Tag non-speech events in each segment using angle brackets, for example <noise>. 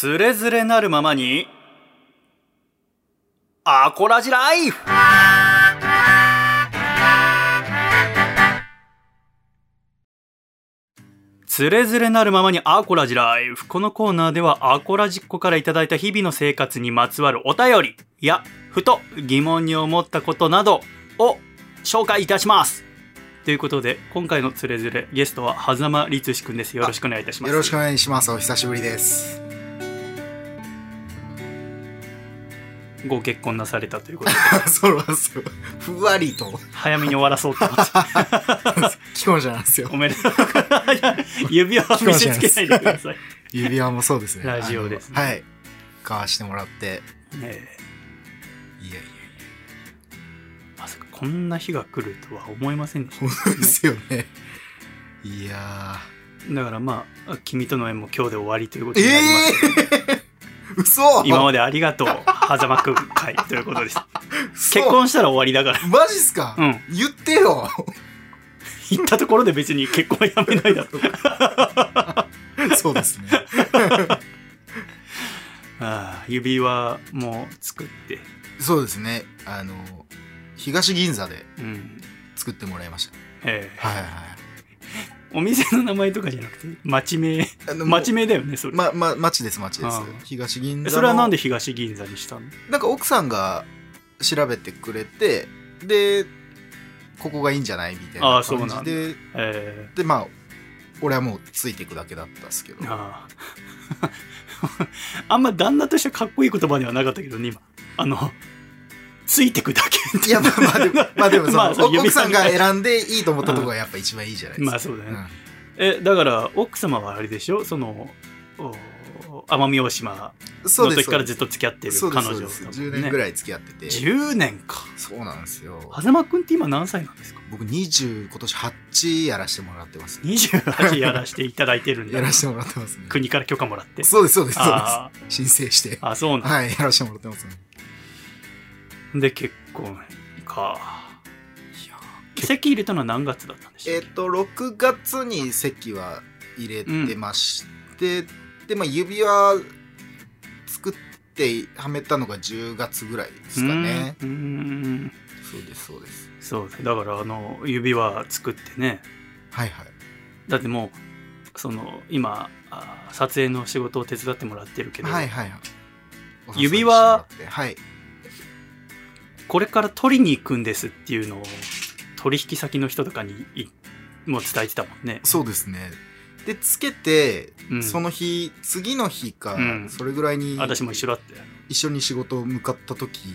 つれづれなるままに、アコラジライフつれづれなるままにアコラジライフ。このコーナーではアコラジっ子からいただいた日々の生活にまつわるお便りや、ふと疑問に思ったことなどを紹介いたします。ということで、今回のつれづれ、ゲストは狭間律志くんです。よろしくお願いいたします。よろしくお願いします。お久しぶりです。ご結婚なされたということで、<laughs> そうなんですよ。ふわりと早めに終わらそうと思って、既婚者なんですよお。めでとう。<laughs> 指輪は見せつけないでください。指輪もそうですね。ラジオですねはい。買わしてもらって。ねえいやいや、まさかこんな日が来るとは思いませんでし本当ですよね。いやた。だからまあ、君との縁も今日で終わりということー。になります。えー、嘘今までありがとう、狭間くん会ということです。結婚したら終わりだから。マジっすか、うん言ってよ行ったところで別に結婚はやめないだろう。そうですね。<laughs> ああ指輪も作って、そうですね。あの、東銀座でうん。作ってもらいました。ええはいはいはい。お店の名前とかじゃなくて、町名、町名だよね、それ。ま、ま、町です、町です。東銀座の。それはなんで東銀座にしたの？なんか奥さんが調べてくれて、で、ここがいいんじゃないみたいな感じで、えで、まあ、俺はもうついていくだけだったんですけどえ。ああ。<laughs> あんま旦那としてはかっこいい言葉ではなかったけどね、今。あの、ついてくだけっていや、まあまあでも、まあでもその、まあ奥さんが選んでいいと思ったところがやっぱ一番いいじゃないですか。まあそうだね。うんえ、だから、奥様はあれでしょその、お奄美大島のそうです。時からずっと付き合ってる彼女ね10年ぐらい付き合ってて。10年か。そうなんですよ。狭間くんって今何歳なんですか？僕20、今年8やらせてもらってます。?28 やらせていただいてるんだ。やらせてもらってますね。国から許可もらって。そうです、そうです、そうであす。申請して。あ、あ、そうなんはい、やらせてもらってますね。で、結婚か。いや籍入れたのは何月だったんでしょえっ、と、6月に席は入れてまして、で、まあ、指輪作ってはめたのが10月ぐらいですかね。う。そうです、そうです。そうだ。だから、あの、指輪作ってね。はいはい。だってもう、その、今、あ撮影の仕事を手伝ってもらってるけど、はいはいはい。指輪はい。これから取りに行くんですっていうのを、取引先の人とかにいもう伝えてたもんね。そうですね。で、つけて、うんその日、次の日か、うんそれぐらいに私も一緒だったよ。一緒に仕事を向かった時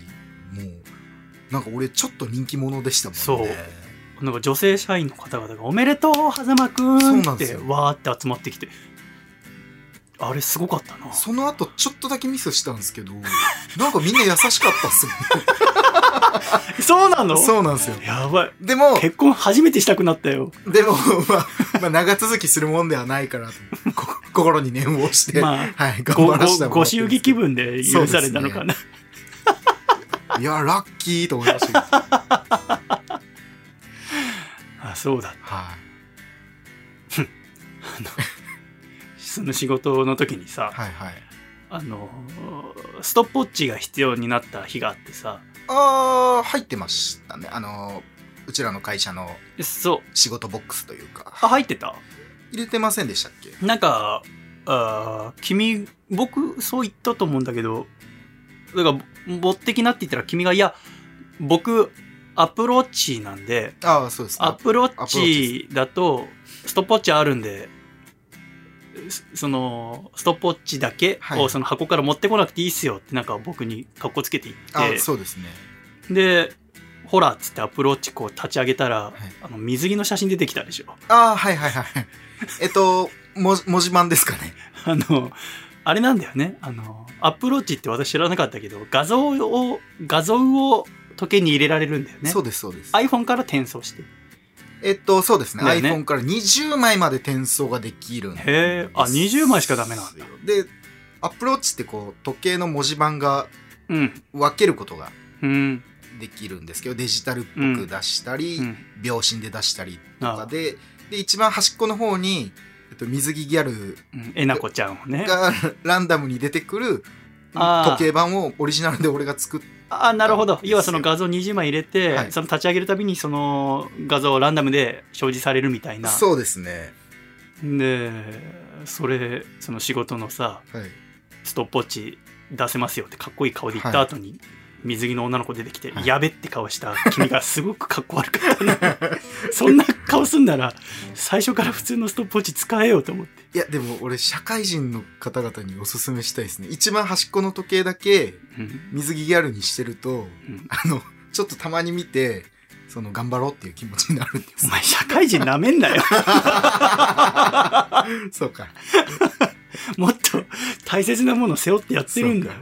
もう、なんか俺ちょっと人気者でしたもんね。そうなんか女性社員の方々が「おめでとう狭間くん!」ってわーって集まってきてあれすごかったなその後ちょっとだけミスしたんですけど、なんかみんな優しかったっすよ <laughs> <laughs> そうなの？ね。そうなんですよ。やばいでも、結婚初めてしたくなったよでも、まあ、まあ、長続きするもんではないから心に念を押して、まはい、ご頑張らせてご祝儀気分で許されたのかな、いや、ラッキーと思いました。<laughs> あそうだはい。その仕事の時にさはいはい。あのストップウォッチが必要になった日があってさあー、入ってましたね。あの、うちらの会社のそう仕事ボックスというか。あ入ってた？入れてませんでしたっけ？なんか、あー君、僕、そう言ったと思うんだけど、だから、持ってきなって言ったら君が、いや、僕、アップルウォッチなんで、ああ、そうですね。アップルアップローチだと、ストップウォッチあるんで、そその、ストップウォッチだけはいをその箱から持ってこなくていいっすよってなんか僕に格好つけて言っあそうですね。て、で、ほらっつってアップルウォッチこう立ち上げたら、いあの水着の写真出てきたでしょ。ああ、はいはいはい。<laughs> えっと、も文字盤ですかね。あの、あれなんだよね。あの、アップルウォッチって私知らなかったけど、画像を、画像を時計に入れられるんだよね。そうです、そうです。iPhone から転送して。えっと、そうですね。ね iPhone から20枚まで転送ができるんですへえ、あ、20枚しかダメなんだ。で、アプローチってこう、時計の文字盤がうん。分けることがうん。できるんですけど、デジタルっぽく出したり、うん。秒針で出したりとかで、で、一番端っこの方に、えっと、水着ギャルうんえなこちゃんをねがランダムに出てくる時計盤をオリジナルで俺が作っあなるほど。要はその画像20枚入れて、はい。その立ち上げるたびにその画像をランダムで表示されるみたいな。そうですね。でそれその仕事のさはい。ストップウォッチ出せますよってかっこいい顔で言った後に、水着の女の子出てきて、はい。やべって顔した君がすごくかっこ悪かったな。<laughs> そんな顔すんなら最初から普通のストップウォッチ使えようと思って、いやでも俺社会人の方々におすすめしたいですね。一番端っこの時計だけうん。水着ギャルにしてるとうん。あのちょっとたまに見てその頑張ろうっていう気持ちになるんですお前社会人なめんなよ。<laughs> そうか。<laughs> もっと大切なもの背負ってやってるんだよ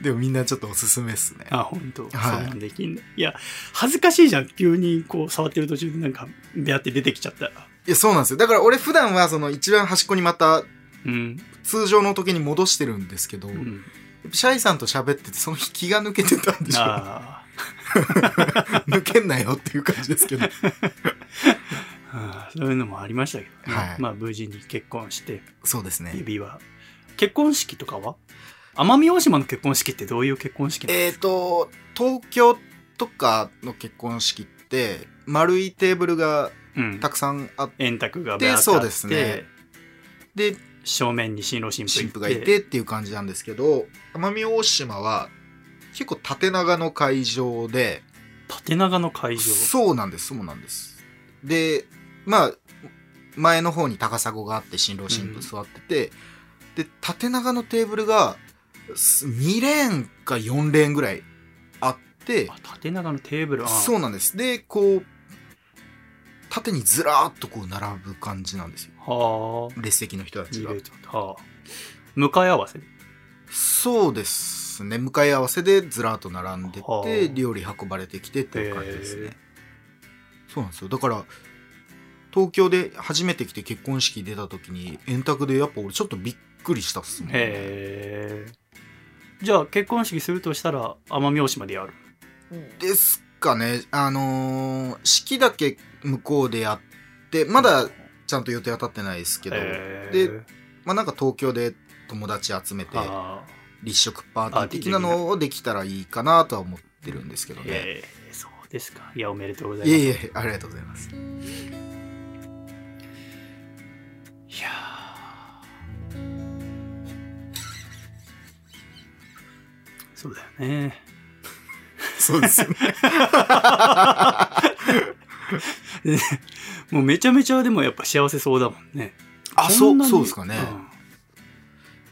でもみんなちょっとおすすめっすね。あ本当、はい。そんなんできんだいや恥ずかしいじゃん。急にこう触ってる途中でなんか出会って出てきちゃったら。いやそうなんですよ。だから俺普段はその一番端っこにまたうん、通常の時計に戻してるんですけど、うん、シャイさんと喋っててその日気が抜けてたんでしょあ <laughs> 抜けんなよっていう感じですけど。ー <laughs> あーそういうのもありましたけどね、はい。まあ無事に結婚してそうですね。指輪。結婚式とかは？奄美大島の結婚式ってどういう結婚式なのえっ、と東京とかの結婚式って丸いテーブルがうん。たくさんあっ円卓がでバーッとあってそうですね。て正面に新郎新婦新婦がいてっていう感じなんですけど奄美大島は結構縦長の会場で縦長の会場？そうなんですそうなんです。でまあ前の方に高砂があって新郎新婦座ってて、で縦長のテーブルがす2レーンか4レーンぐらいあってあ縦長のテーブル。そうなんです。でこう縦にずらーっとこう並ぶ感じなんですよ。はあ。列席の人たちが。はあ。向かい合わせ。そうですね。向かい合わせでずらーっと並んではあ。て料理運ばれてきてっていう感じですへねそうなんですよ。だから東京で初めて来て結婚式出た時に円卓でやっぱ俺ちょっとびっくりしたっすもんへえじゃあ結婚式するとしたら奄美大島でやる？ですかね。あのー式だけ向こうでやってまだちゃんと予定は立ってないですけど、へでーまあなんか東京で友達集めてあ立食パーティー的な。のをできたらいいかなとは思ってるんですけどね。えそうですか。いやおめでとうございます。いえいえありがとうございますそうだよね。<laughs> そうですよね。<laughs> もうめちゃめちゃでもやっぱ幸せそうだもんね。あそうんなにそうですかね、ん。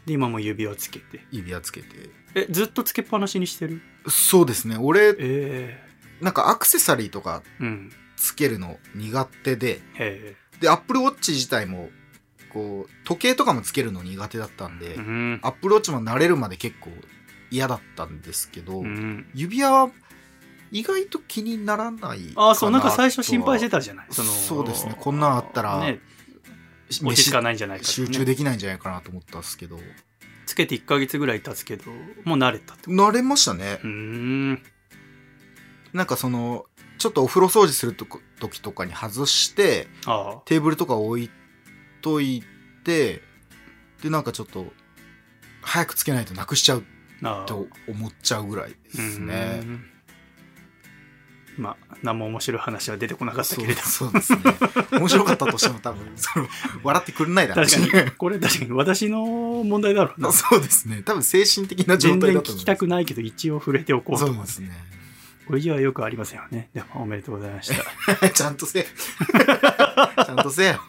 で今も指輪つけて。指輪つけて。えずっとつけっぱなしにしてる？そうですね。俺えなんかアクセサリーとかえうん。つけるの苦手で。へでアップルウォッチ自体もこう時計とかもつけるの苦手だったんで、えうん。アップルウォッチも慣れるまで結構嫌だったんですけど、うん。指輪は意外と気にならないああそうなんか最初心配してたじゃない？そのそうですね。こんなんあったらね飯落ち着かないんじゃないかね。集中できないんじゃないかなと思ったんですけど。つけて1ヶ月ぐらい経つけどもう慣れたってこ慣れましたね。とうーん。なんかそのちょっとお風呂掃除するとこ時とかに外してテーブルとか置いといてでなんかちょっと早くつけないとなくしちゃうと思っちゃうぐらいですね。まあ何も面白い話は出てこなかったけれど。そうですね。面白かったとしても多分その笑ってくれないだろうし確かに。これ確かに私の問題だろうな。<laughs> そうですね。多分精神的な状態だと聞きたくないけど一応触れておこうと。そうですね。これじゃよくありませんよね。でもおめでとうございました。<laughs> ちゃんとせえ。<laughs> ちゃんとせえよ。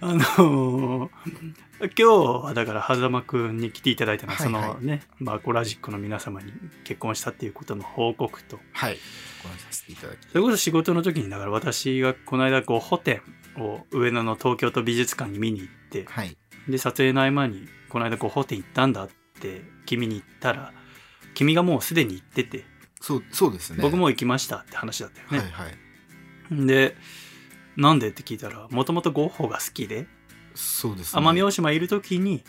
あのー今日はだから狭間くんに来ていただいたのは、はいはい。そのねマーコラジックの皆様に結婚したっていうことの報告と。はい。それこそ仕事の時にだから私がこの間ゴッホ展を上野の東京都美術館に見に行ってはい。で撮影の合間にこの間ゴッホ展行ったんだって君に言ったら君がもうすでに行ってて、そうそうですね。僕も行きましたって話だったよね、はいはい。でなんでって聞いたらもともとゴッホが好きでそうですね。奄美大島いる時に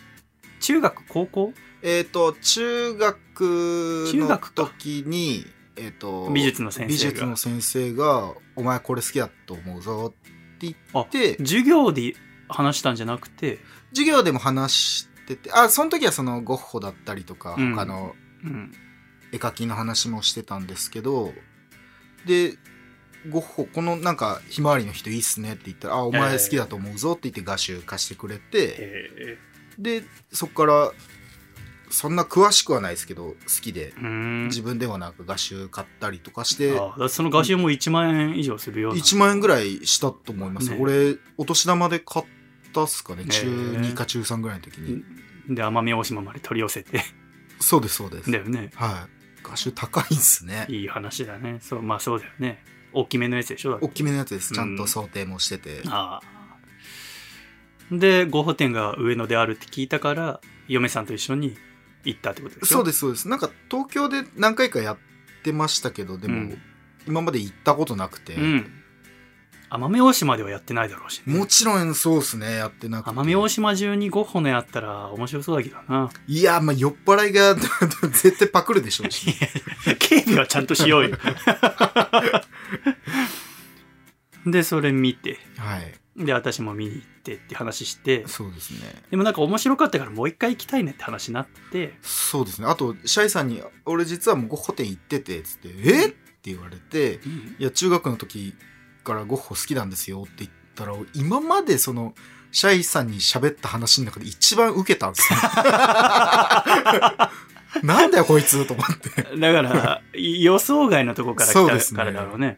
中学高校？えっ、と中学の中学か。時にえっ、と、美術の先生が。美術の先生が、お前これ好きだと思うぞって言あって、授業で話したんじゃなくて、授業でも話してて、あ、その時はそのゴッホだったりとか、うん。他のうん。絵描きの話もしてたんですけど、で、ゴッホ、このなんか、ひまわりの人いいっすねって言ったら、あ、お前好きだと思うぞって言って画集貸してくれて、えで、そこから、そんな詳しくはないですけど、好きで。自分ではなく画集買ったりとかして、その画集も1万円以上するような。1万円ぐらいしたと思います。ね俺、お年玉で買ったっすかね。中へー2か中3ぐらいの時に。で、奄美大島まで取り寄せて。そうです、そうです。だよね。はい。画集高いんすね。いい話だね。そう、まあそうだよね。大きめのやつでしょ？大きめのやつです。ちゃんと想定もしてて。ああ。で、ゴッホ店が上野であるって聞いたから、嫁さんと一緒に行ったってことでしょ？そうです、そうです。なんか東京で何回かやってましたけど、でも、うん今まで行ったことなくて、うん。奄美大島ではやってないだろうし、ね。もちろんそうですね、やってなくて。奄美大島中にゴッホのやったら面白そうだけどな。いや、まあ酔っ払いが <laughs> 絶対パクるでしょうし。警備はちゃんとしようよ。<laughs> <laughs> で、それ見て、はい。で、私も見に行ってって話して、そうですね。でもなんか面白かったからもう一回行きたいねって話になって、そうですね。あと、シャイさんに、俺実はもうゴッホ店行ってて、つって、えっ？て言われて、いや、中学の時からゴッホ好きなんですよって言ったら、今までその、シャイさんに喋った話の中で一番受けたんですよ。<laughs> <laughs> なんだよ、こいつと思って。だから、予想外のとこから来たそうですねからだろうね。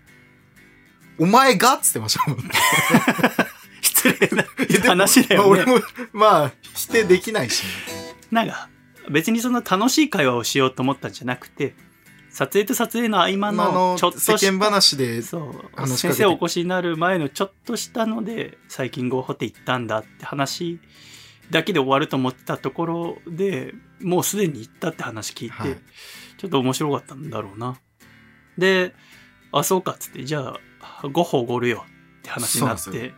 お前がっつってましたもんね。<laughs> 失礼ないやでも話だよね。まあ俺も、まあ、否定できないし、なんか、別にそんな楽しい会話をしようと思ったんじゃなくて、撮影と撮影の合間あのの、ちょっとした世間話で、そう話しかけて先生お越しになる前のちょっとしたので最近ゴッホって行ったんだって話だけで終わると思ってたところでもうすでに行ったって話聞いて、はい。ちょっと面白かったんだろうな。であそうかっつってじゃあゴッホおごるよって話になって。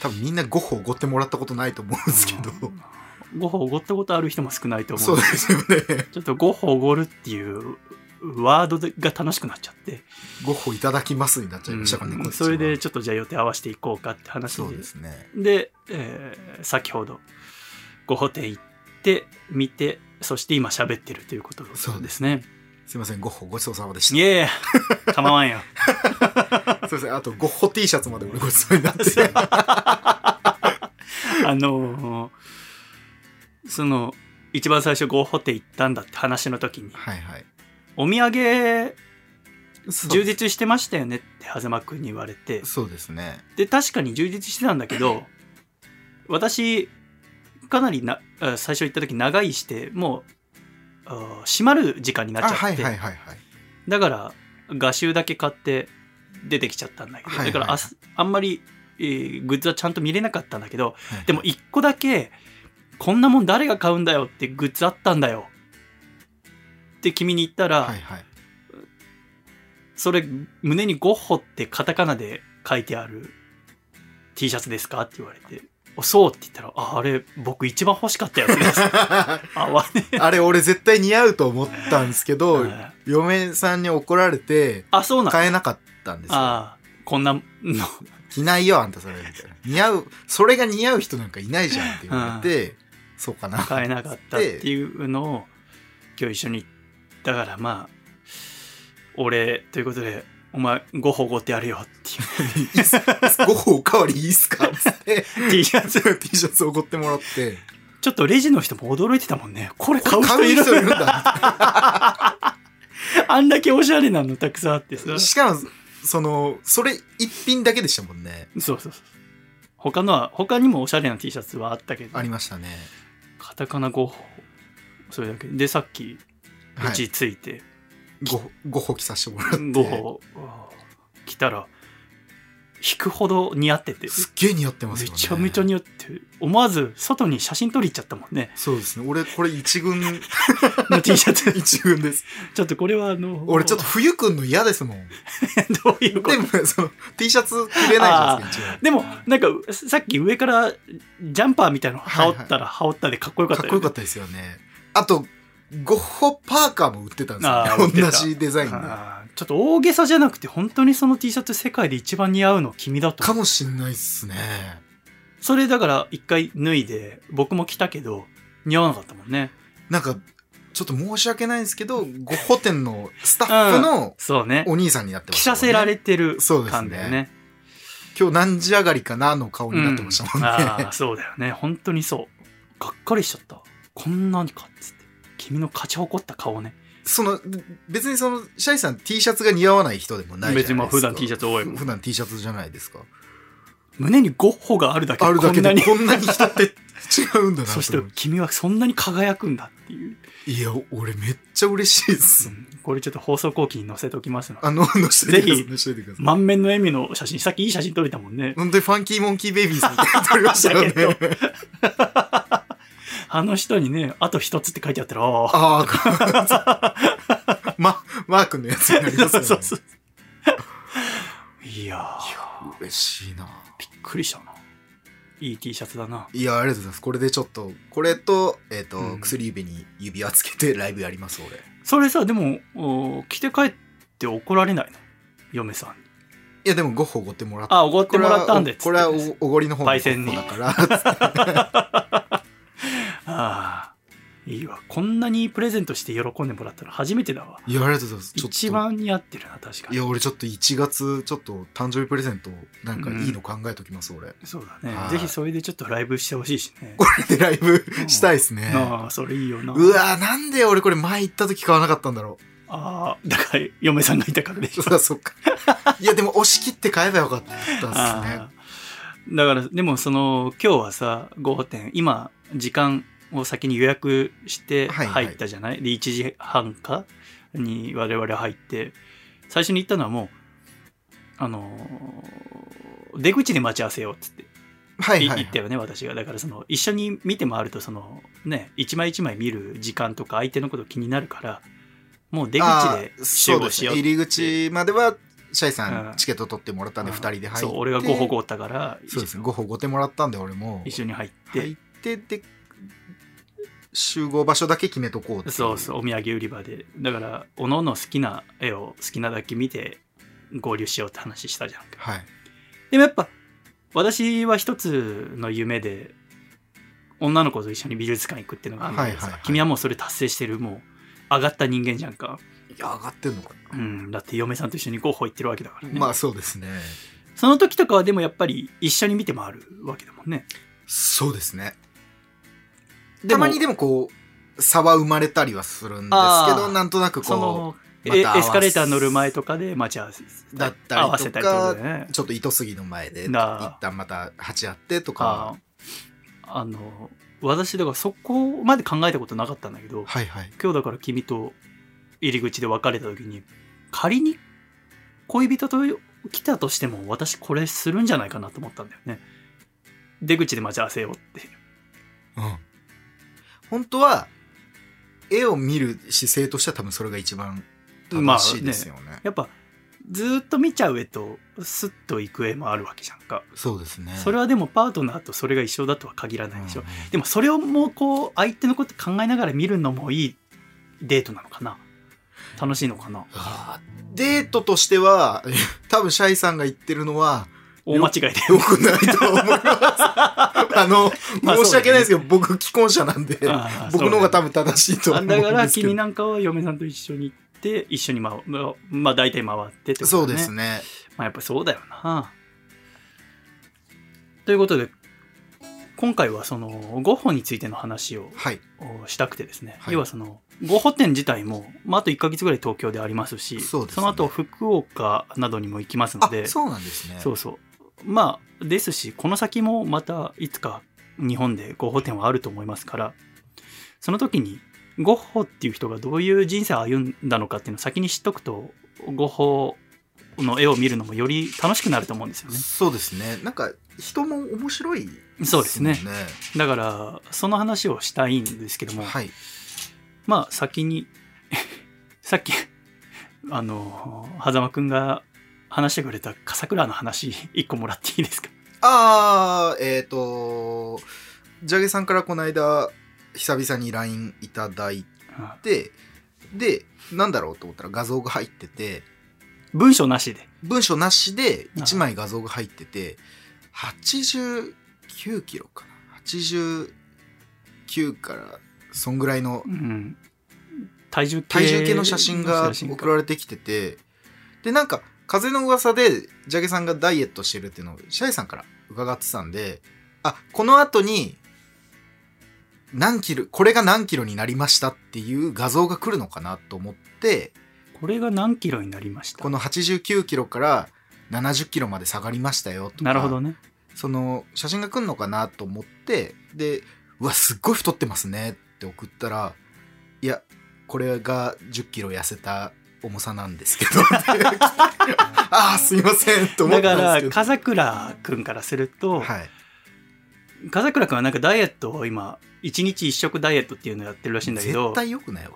多分みんなゴッホおごってもらったことないと思うんですけど、うん。ゴッホおごったことある人も少ないと思そううですよね。ちょっとゴッホおごるっていうワードが楽しくなっちゃって、ゴッホいただきますになっちゃいましたからね、うん。それでちょっとじゃあ予定合わせていこうかって話そうでですね。で、えー先ほどごホテ行って見てそして今喋ってるということ。そうです。ね。すいません、ゴッホごちそうさまでしいやいや構わんよ。た。<laughs> すいません、あとゴッホ T シャツまで俺ごちそうになって。<laughs> あのーその一番最初ゴホテ行ったんだって話の時に。はいはい。お土産充実してましたよねって狭間くんに言われて。そうですね。で確かに充実してたんだけど私かなりなあ最初行った時長居してもうあ閉まる時間になっちゃあ、って、はいはいはいはい。だから画集だけ買って出てきちゃったんだけど、はいはいだからあすあんまり、えーグッズはちゃんと見れなかったんだけどはい。でも一個だけこんなもん誰が買うんだよってグッズあったんだよ。って君に言ったら、はいはい。それ胸にゴッホってカタカナで書いてある T シャツですか？って言われて「おそう」って言ったら「ああれ僕一番欲しかったやつです」<laughs> あわねあれ俺絶対似合うと思ったんですけど、はい嫁さんに怒られてあそうなんだ買えなかったんですよ。ああこんなの着ないよあんたそれみたいな。<laughs> 似合う、それが似合う人なんかいないじゃんって言われて、そうかな。買えなかったっていうのを今日一緒にだからまあ俺ということでお前ごほごってやるよっていいいっすごほおかわりいいっすかつって、う T シャツ T シャツおごってもらって、ちょっとレジの人も驚いてたもんね。これ買う人買いうる人いるんだ。あんだけおしゃれなのたくさんあってさ。しかも、その、それ一品だけでしたもんね。そうそうそう他のは他にもおしゃれな T シャツはあったけど。ありましたね。カタカナごほそれだけ。でさっきうはい。ち着いて、ご、ごほ着させてもらって。ごほ来たら引くほど似合って。てすっげえ似合って。ますよね。めちゃめちゃ似合って。思わず外に写真撮りちゃったもんねそうですね。俺、これ一軍、の T シャツ一軍です。ちょっとこれはあの俺ちょっと冬くんの嫌ですもん。どういうことでも、その、T シャツ着れないじゃないですか、でもなんかさっき上からジャンパーみたいなの羽織ったら羽織ったでかっこよか。ったよ、ね、かっこよかったですよね。あと、ゴッホパーカーも売ってたんですよね。同じデザインで。あーちょっと大げさじゃなくて本当にその T シャツ世界で一番似合うの君だと。かもしんないっすね。それだから一回脱いで僕も着たけど似合わなかったもんね。なんか、ちょっと申し訳ないんですけど、ゴッホ店のスタッフのそうね。お兄さんになってま着したね。させられてるそうですね。感だよね今日何時上がりかなの顔になってましたもんね。ああそうだよね。本当にそう。がっかりしちゃった。こんなにかっつって君の勝ち誇った顔ねその、別にその、シャイさん T シャツが似合わない人でもないじゃないですか。別にまあ普段 T シャツ多いもん普段 T シャツじゃないですか。胸にゴッホがあるだけであるだけこんなにでこんなに人って違うんだなとそして君はそんなに輝くんだっていう、いや、俺めっちゃ嬉しいです。うんこれちょっと放送後期に載せておきますのであの、載せてください。ぜひ載せてください。満面の笑みの写真さっきいい写真撮れたもんね本当にファンキーモンキーベイビーズみたいなの撮りましたよだね。<laughs> あの人にねあと一つって書いてあったらあああ、ま、マークのやつになりますよね。<laughs> そうそういやー嬉しいな。びっくりしたないい T シャツだないや、ありがとうございます。これでちょっと、これと、えっ、と、うん薬指に指輪つけてライブやります、俺。それさでもお着て帰って怒られないの？嫁さんにいや、でもゴッホおごってもらった。あおごってもらったんでこれはおこれはおおごりの方のだから。<laughs> ああいいわこんなにプレゼントして喜んでもらったの初めてだわいや、ありがとうございます。ちょっと一番似合ってるな確かにいや、俺ちょっと1月、ちょっと誕生日プレゼント、なんかいいの考えときます、俺。そうだねはいぜひそれでちょっとライブしてほしいしねこれでライブしたいですね。ああそれいいよなうわなんで俺これ前行った時買わなかったんだろああだから嫁さんがいたからでしょう。そそっか。いや、でも押し切って買えばよかったですね。ああだからでもその今日はさ5点今時間を先に予約してはいはい。入ったじゃない、で1時半か？に我々入って。最初に行ったのはもうあのー出口で待ち合わせようっつって。はいはい、ったよね私が。だからその一緒に見て回るとそのね一枚一枚見る時間とか相手のこと気になるからもう出口で集合しよう入り口までは、シャイさうん。んチケット取ってもらったんで、うん。二人で入って。そう俺が5歩5ったからそうですね、5歩5てもらったんで、俺も。一緒に入って、入って、で、集合場所だけ決めとこうっていそうそうお土産売り場でだからおのおの好きな絵を好きなだけ見て合流しようって話したじゃんかはい。でもやっぱ私は一つの夢で女の子と一緒に美術館行くっていうのがあるんだけどさ、はいはいはい君はもうそれ達成してるもう上がった人間じゃんかいや、上がってんのかうんだって嫁さんと一緒にゴッホ行ってるわけだからな。ね、まあそうですね。その時とかはでもやっぱり一緒に見て回るわけだもんねそうですね。たまにでもこう、差は生まれたりはするんですけど、なんとなくこう、まエスカレーター乗る前とかで待ち合わせだったりとかね。ちょっと糸杉の前で、一旦また鉢合ってとか、ああの私だからそこまで考えたことなかったんだけどはいはい。今日だから君と入り口で別れた時に仮に恋人と来たとしても私これするんじゃないかなと思ったんだよね。出口で待ち合わせようって。うん。本当は、絵を見る姿勢としては多分それが一番正しいですよね。やっぱずーっと見ちゃう絵とスッと行く絵もあるわけじゃんか、そうですね。それはでもパートナーとそれが一緒だとは限らないでしょ、うん。でもそれをもうこう相手のこと考えながら見るのもいいデートなのかな？楽しいのかな？デートとしては、多分シャイさんが言ってるのは、大間違いで良くないと思います。あの、まあ申し訳ないですけど、僕既婚者なんで、<laughs> 僕の方が多分正しいと思うんですけど。だから君なんかは嫁さんと一緒に行って一緒に回まあまあ大体回ってってことそうですね。まあやっぱそうだよなということで今回はそのゴッホについての話をはい。したくてですね、はい要はそのゴッホ展自体も、まあ、あと1ヶ月ぐらい東京でありますしそすねの後福岡などにも行きますのあで、そうなんですね。そうそうまあですしこの先もまたいつか日本でゴッホ展はあると思いますからその時にゴッホっていう人がどういう人生を歩んだのかっていうのを先に知っとくとゴッホの絵を見るのもより楽しくなると思うんですよねそうですね。なんか、人も面白い、そうですねだからその話をしたいんですけども、はい。まあ先に <laughs> さっきあの狭間くんが話してくれた笠倉の話 <laughs> 一個もらっていいですか？あー、えっ、と、ジャゲさんからこの間、久々に LINE いただいて、で、なんだろうと思ったら画像が入ってて、文章なしで。文章なしで1枚画像が入ってて、89キロかな？89から、そんぐらいのうん。体重計体重計の写真が送られてきてて、で、なんか、風の噂で、ジャゲさんがダイエットしてるっていうのを、シャイさんから伺ってたんで、あ、この後に、何キロ、これが何キロになりましたっていう画像が来るのかなと思って、これが何キロになりました？この89キロから70キロまで下がりましたよとか、なるほどね。その写真が来るのかなと思って、で、うわ、すっごい太ってますねって送ったら、いや、これが10キロ痩せた重さなんですけど、<laughs> ああ、すいませんと思だから、ったんですけど。風倉くんからすると、はい。風倉くんはなんかダイエットを今、1日1食ダイエットっていうのをやってるらしいんだけど絶、対良くないわ。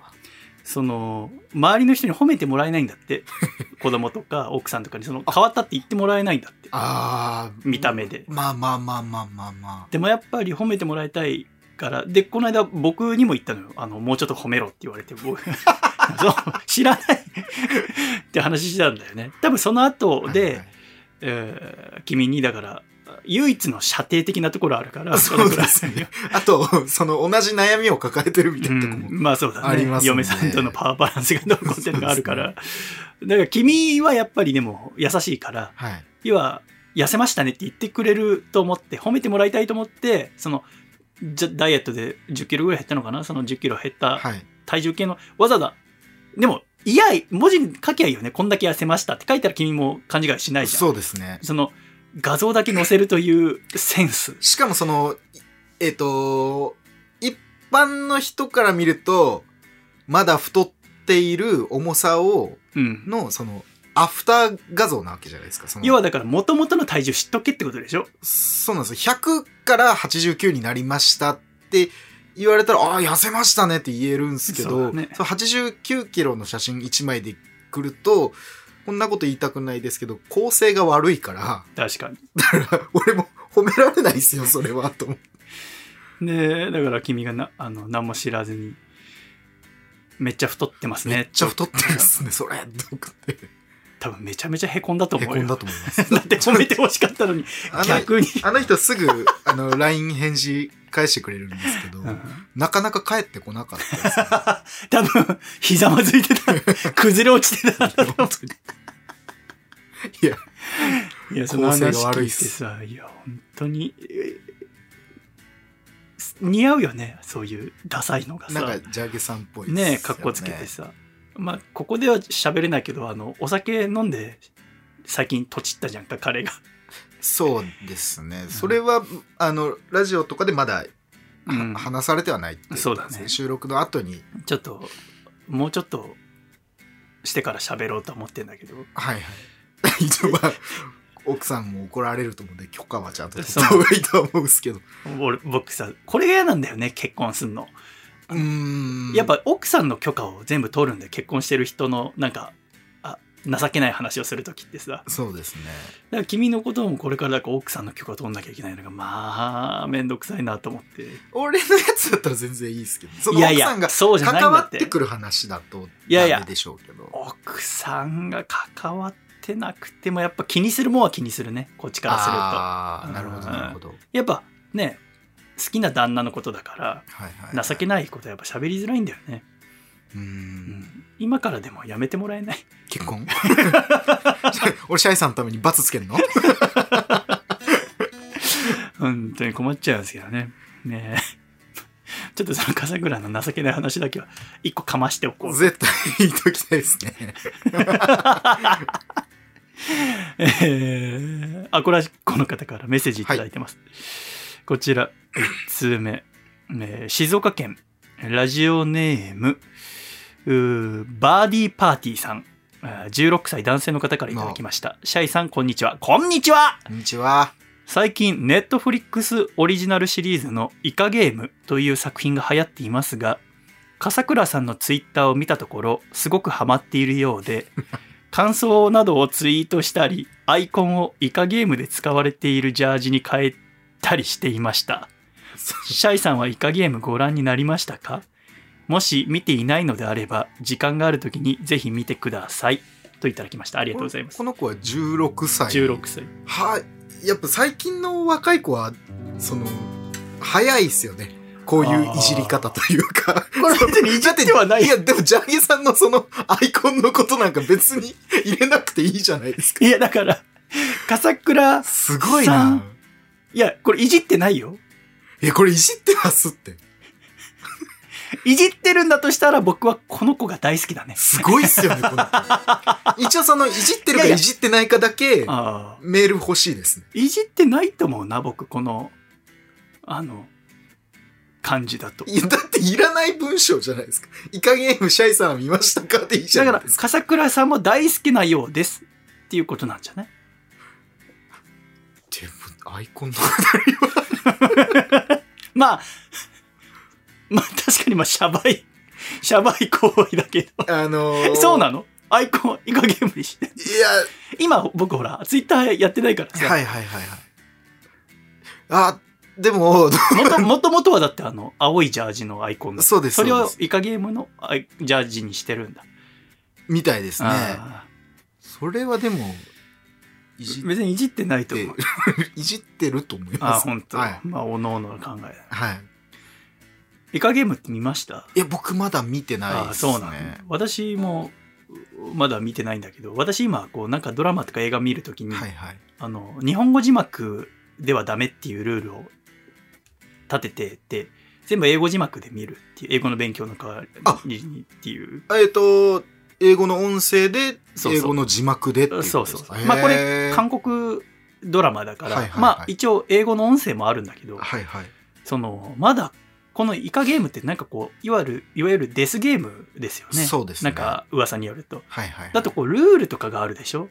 その、周りの人に褒めてもらえないんだって。<laughs> 子供とか奥さんとかに、その、変わったって言ってもらえないんだって。ああ。見た目でまあまあまあまあまあまでもやっぱり褒めてもらいたいから、で、この間僕にも言ったのよ。あの、もうちょっと褒めろって言われて、僕 <laughs> そう、知らないって話してたんだよね。多分その後あ。で、はいはいえー君にだから、唯一の射程的なところあるから、そうですねあと、その同じ悩みを抱えてるみたいなとこも。うん、まあそうだねありますんで嫁さんとのパワーバランスがどうこうっていうのがあるから、だから君はやっぱりでも優しいからはい。要は痩せましたねって言ってくれると思って褒めてもらいたいと思ってそのじゃダイエットで1 0キロぐらい減ったのかな？その1 0キロ減ったはい。体重計のわざわざでもいや文字に書きゃいいよねこんだけ痩せましたって書いたら君も勘違いしないじゃんそうですね。その画像だけ載せるというセンスしかもその、えっ、と、一般の人から見ると、まだ太っている重さを、うんの、その、アフター画像なわけじゃないですか。要はだから元々の体重知っとけってことでしょ？そうなんですよ。100から89になりましたって言われたら、ああ、痩せましたねって言えるんですけど、だねその89キロの写真1枚で来ると、こんなこと言いたくないですけど、構成が悪いから、確かにだから俺も褒められないですよ、それは、と思って。でだから君がなあの何も知らずにめっちゃ太ってますねめっちゃ太ってるっすね、それ。と思って。多分めちゃめちゃへこんだと思うよへこんだと思います。<laughs> だって褒めてほしかったのにあの逆に、あの人すぐ、あの、LINE 返事返してくれるんですけど、うん。なかなか帰ってこなかったです、ね。<laughs> 多分ひざまずいてた。崩れ落ちてた。いや、いやその話聞いてさいや本当にえ似合うよねそういうダサいのがさ。なんか、ジャーゲさんっぽいね。えかっこつけてさ。まあここでは喋れないけどあのお酒飲んで最近とちったじゃんか彼がそうですね。それは、あの、ラジオとかでまだ、うんは話されてはないっていことそうだね収録の後に、ちょっともうちょっとしてから喋ろうと思ってんだけどはいはい。<laughs> 一応まあ、奥さんも怒られると思うんで、許可はちゃんと取った方がいいとは思うんですけど。俺僕さこれが嫌なんだよね結婚すんのうーん。やっ、ぱ奥さんの許可を全部取るんで結婚してる人のなんかあ情けない話をする時ってさ。だかそうですね。ら君のこともこれからだから奥さんの許可を取んなきゃいけないのがまあめんどくさいなと思って。俺のやつだったら全然いいですけど、そのいやい奥さんがやそうじゃないん関わだってくる話だと、ダメでしょうけど。奥さんが関わってなくてもやっぱ気にするもんは気にするね。こっちからすると。ああ、なるほど、なるほど。やっぱね好きな旦那のことだからはいはい。情けないことはやっぱ喋りづらいんだよね、うん。ん、今からでもやめてもらえない？結婚？<laughs> 俺、シャイさんのために罰つけるの？本当に困っちゃうんですけどね。ねえ。ちょっとその笠倉の情けない話だけは一個かましておこう。絶対言いときたいですね。えー、アコラジッコの方からメッセージいただいてます。こちら、1通目、えー静岡県、ラジオネーム、バーディーパーティーさん、あー16歳男性の方からいただきました。シャイさん、こんにちは。こんにちはこんにちは。最近、ネットフリックスオリジナルシリーズのイカゲームという作品が流行っていますが、笠倉さんのツイッターを見たところ、すごくハマっているようで、<laughs> 感想などをツイートしたり、アイコンをイカゲームで使われているジャージに変えたりしていました。シャイさんはイカゲームご覧になりましたか？もし見ていないのであれば、時間がある時にぜひ見てください。といただきました。ありがとうございますこ。の子は16歳。16歳。はい。やっぱ最近の若い子は、その、早いっすよね。こういういじり方というか。これ別にいじってはないいや、でもジャーゲさんのそのアイコンのことなんか別に入れなくていいじゃないですか。いや、だから、笠倉、すごいさ。なんいや、これいじってないよ。え、これいじってますって。いじってるんだとしたら僕はこの子が大好きだね。すごいっすよね、この子。<laughs> 一応その、いじってるかいじってないかだけ。メール欲しいですね。いじってないと思うな、僕、この、あの、感じだと。いや、だっていらない文章じゃないですか。イカゲームシャイさんは見ましたかっていいじゃだからないです、か。笠倉さんも大好きなようです。っていうことなんじゃない？でも、アイコンの。<laughs> まあ、まあ確かにまあ、シャバい、シャバい行為だけど。あのー、<laughs> そうなの？アイコン、イカゲームにして。いや、今、僕ほら、ツイッターやってないからさ。はいはいはいはい。あ、でも、もと、もとはだってあの、青いジャージのアイコンだそうですそれをイカゲームのアイジャージにしてるんだ。みたいですね。あそれはでも、いじー別にいじってないと思う。、<laughs> いじってると思います。本当。はい。まあ、おのおのの考えだ。はい。イカゲームって見ました？いや、僕まだ見てないですそうなの、ね。私も、まだ見てないんだけど、私今、こう、なんかドラマとか映画見るときに、はいはい。あの、日本語字幕ではダメっていうルールを立ててて、全部英語字幕で見るっていう、英語の勉強の代わりにっていう。えっと、英語の音声で、英語の字幕でっていうそうそう。まあこれ、韓国ドラマだから、はいはいはいまあ一応英語の音声もあるんだけど、はいはい。その、まだ、このイカゲームってなんかこう、いわゆる、いわゆるデスゲームですよね。そうですねなんか噂によると。はいはい。だとこう、ルールとかがあるでしょ？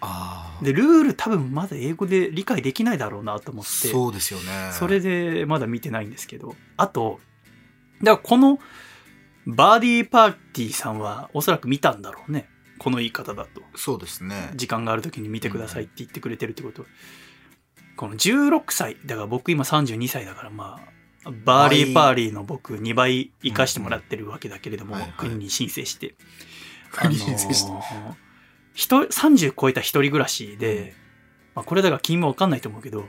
ああ。で、ルール多分まだ英語で理解できないだろうなと思って、そうですよね。それでまだ見てないんですけど、あと、だからこのバーディーパーティーさんはおそらく見たんだろうね。この言い方だと。そうですね。時間がある時に見てくださいって言ってくれてるってこと。この16歳、だから僕今32歳だからまあ、バーリーパーリーの僕2倍生かしてもらってるわけだけれども、うんはいはい国に申請して。<laughs> 国に申請してあのー人30超えた一人暮らしで、まあ、これだから君もわかんないと思うけど、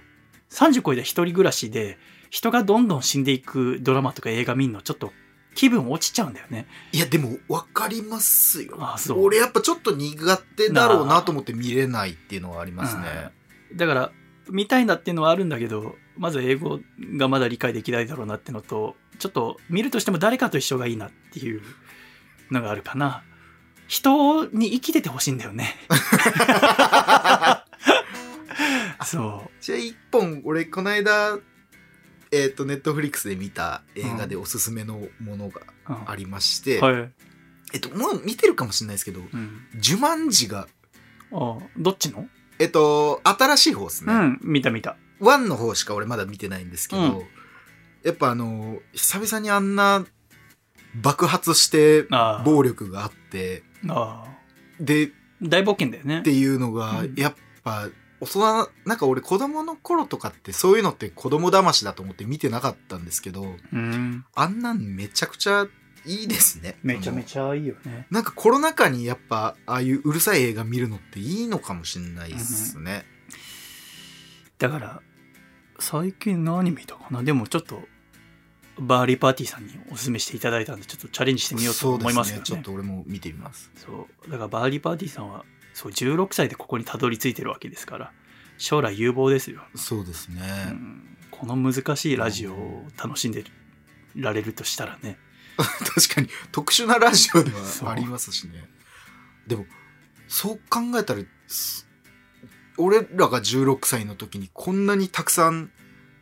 30超えた一人暮らしで、人がどんどん死んでいくドラマとか映画見るのちょっと気分落ちちゃうんだよね。いや、でも、わかりますよ。あそう俺やっぱちょっと苦手だろうなと思って見れないっていうのはありますね。だから、見たいなっていうのはあるんだけど、まず英語がまだ理解できないだろうなってのと、ちょっと見るとしても誰かと一緒がいいなっていうのがあるかな。<laughs> 人に生きててほしいんだよね。<laughs> そじゃあ一本、俺、この間、えっ、と、ネットフリックスで見た映画でおすすめのものがう。うんありまして、はい。えっと、もう見てるかもしれないですけど、うん。ジュマンジが、あどっちの？えっと、新しい方ですね。うん、見た見た。ワンの方しか俺まだ見てないんですけど、うんやっぱあの、久々にあんな爆発して。暴力があって、ああ。で、っ大冒険だよねて。いうのがうん、やっぱ、大人、なんか俺子供の頃とかってそういうのって子供騙しだと思って見てなかったんですけど、うん。あんなんめちゃくちゃいいですね。めちゃめちちゃいいよね。ゃ。なんかコロナ禍にやっぱ、ああいううるさい映画見るのっていいのかもしれないですね。だから、最近何見たかな？でもちょっと、バーリーパーティーさんにお勧めしていただいたんで、ちょっとチャレンジしてみようと思いますけどね。ちょっと俺も見てみます。そう。だからバーリーパーティーさんは、そう、16歳でここにたどり着いてるわけですから、将来有望ですよ。そうですね。うん、この難しいラジオを楽しんでられるとしたらね。<laughs> 確かに特殊なラジオではありますしねでもそう考えたらす俺らが16歳の時にこんなにたくさん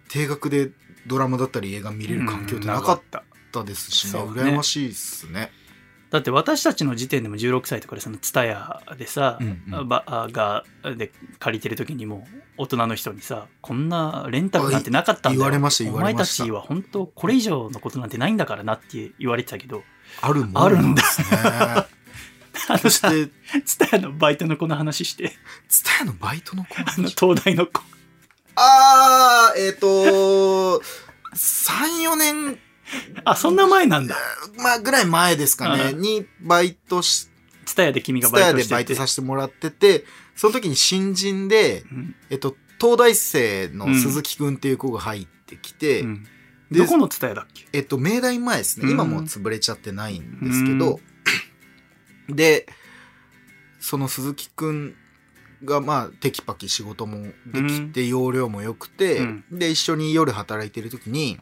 定額でドラマだったり映画見れる環境ってなかった。たですしね,、そうね羨ましいっすね。だって私たちの時点でも16歳とかでそのツタヤでさ、うんうん。ばあがで借りてる時にも大人の人にさこんなレンタルなんてなかったんだよ。言われました言われました。お前たちは本当これ以上のことなんてないんだからなって言われてたけどあるもあるんだですね。あの <laughs> そしさてツタヤのバイトの子の話して。ツタヤのバイトの子あの東大の子あーえっ、と34年。あそんな前なんだ。まあぐらい前ですかね、うん。にバイトしツタヤで君がバイトしてて。バイトさせてもらってて、その時に新人で、うん。えっと、東大生の鈴木くんっていう子が入ってきて、うん。でどこのツタヤだっけ？えっと、明大前ですね。うん。今もう潰れちゃってないんですけど、で、その鈴木くんが、まあ、テキパキ仕事もできて、容量も良くて、うん。で、一緒に夜働いてる時に、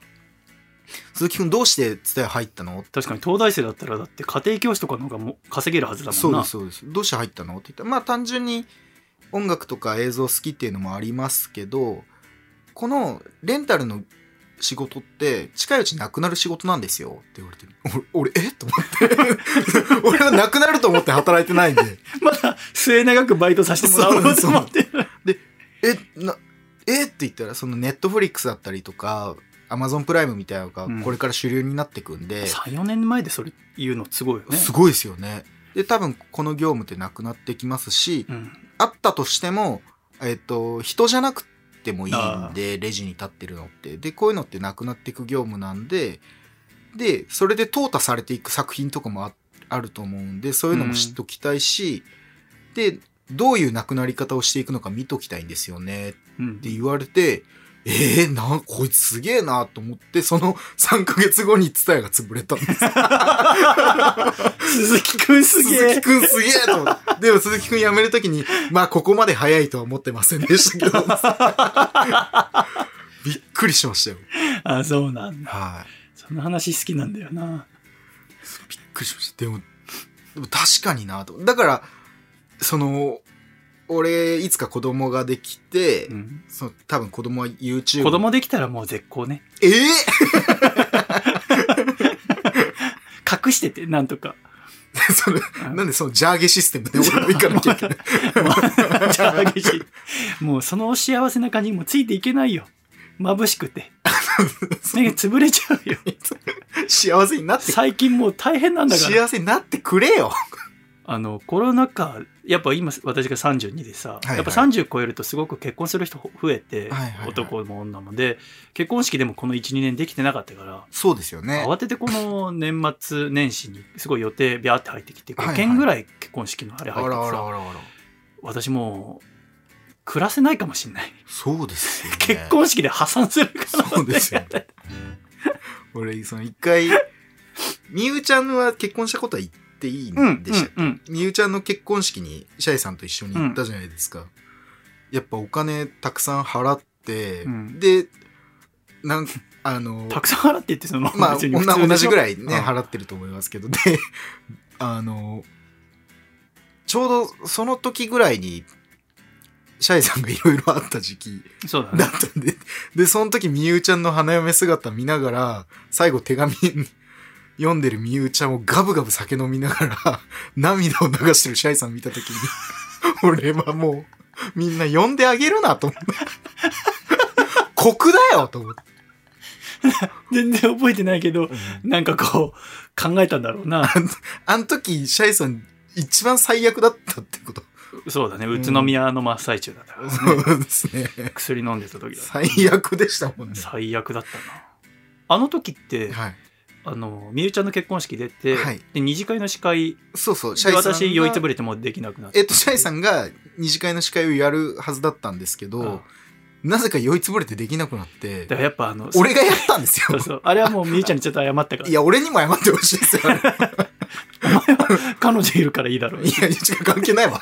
鈴木くんどうしてツタヤ入ったの？確かに東大生だったらだって家庭教師とかの方がもう稼げるはずだもんな。そうです、そうです。どうして入ったの？って言ったら、まあ単純に音楽とか映像好きっていうのもありますけど、このレンタルの仕事って近いうちなくなる仕事なんですよ。って言われて、俺、俺え？と思って。<laughs> 俺はなくなると思って働いてないんで、<laughs> まだ末永くバイトさせてもらおうと思って。<laughs> え、な、え？って言ったら、そのネットフリックスだったりとか、アマゾンプライムみたいなのがうん。これから主流になってくんで、34年前でそれ言うのすごいよね。すごいですよね。で、多分この業務ってなくなってきますし、うん。あったとしても、えっと、人じゃなくてもいいんで、レジに立ってるのって。で、こういうのってなくなっていく業務なんで、で、それで淘汰されていく作品とかもああると思うんで、そういうのも知っときたいし、で、どういうなくなり方をしていくのか見ときたいんですよねっうんて言われて、えー、な、こいつすげえなと思って、その3ヶ月後にツタヤが潰れたんです。鈴木くんすげえ鈴木くんすげえと思って。でも鈴木くん辞めるときに、まあここまで早いとは思ってませんでしたけど。<laughs> びっくりしましたよ。あそうなんだはい。その話好きなんだよなびっくりしました。でも、でも確かになと。だから、その、俺、いつか子供ができて、うん。その多分子供は YouTube。子供できたらもう絶好ね。ええ隠しててなんとか。<laughs> それ、なんでそのジャーゲシステムで俺も行かなきゃいけない <laughs> もうその幸せな感じにもついていけないよ。眩しくて。<laughs> 目が潰れちゃうよ。幸せになって、最近もう大変なんだから。幸せになってくれよ。あのコロナ禍やっぱ今私が32でさ、いはいやっぱ30超えるとすごく結婚する人増えて、はいはいはい男も女もで結婚式でもこの12年できてなかったからそうですよね。慌ててこの年末年始にすごい予定ビャーって入ってきて5はいはい件ぐらい結婚式のあれあ入っててさ、らあらあらあら。私もう暮らせないかもしれないそうですよね。<laughs> 結婚式で破産するからそうですよね。<laughs> 俺、その一回、みゆちゃんは結婚したことは言っていいうんんでしたっけ？うんうんみゆちゃんの結婚式にシャイさんと一緒に行ったじゃないですか。やっぱお金たくさん払って、うん。で、なんあの、たくさん払って言ってそのまあ、同じぐらいね、うん。払ってると思いますけど、で、あの、ちょうどその時ぐらいに、シャイさんがいろいろあった時期だったんで、で、その時みゆちゃんの花嫁姿見ながら、最後手紙読んでるみゆちゃんをガブガブ酒飲みながら、<laughs> 涙を流してるシャイさん見た時に、<laughs> 俺はもう、みんな呼んであげるなと思って。酷だよと思って。全然覚えてないけどなんかこう考えたんだろうなあの時、シャイさん一番最悪だったってこと。そうだね宇都宮の真っ最中だったから、そうですね。薬飲んでた時だった最悪でしたもんね。最悪だったなあの時って、はい。あのみゆちゃんの結婚式出て、はいで二次会の司会そうそう、シでャイさんが。私酔いつぶれてもうできなくなってえっと、シャイさんが二次会の司会をやるはずだったんですけど、うんなぜか酔いつぶれてできなくなってだ、からやっぱあの俺がやったんですよそう。そうあれはもうみゆちゃんにちょっと謝ったからいや、俺にも謝ってほしいですよ。お前は彼女いるからいいだろういや、違う、関係ないわ。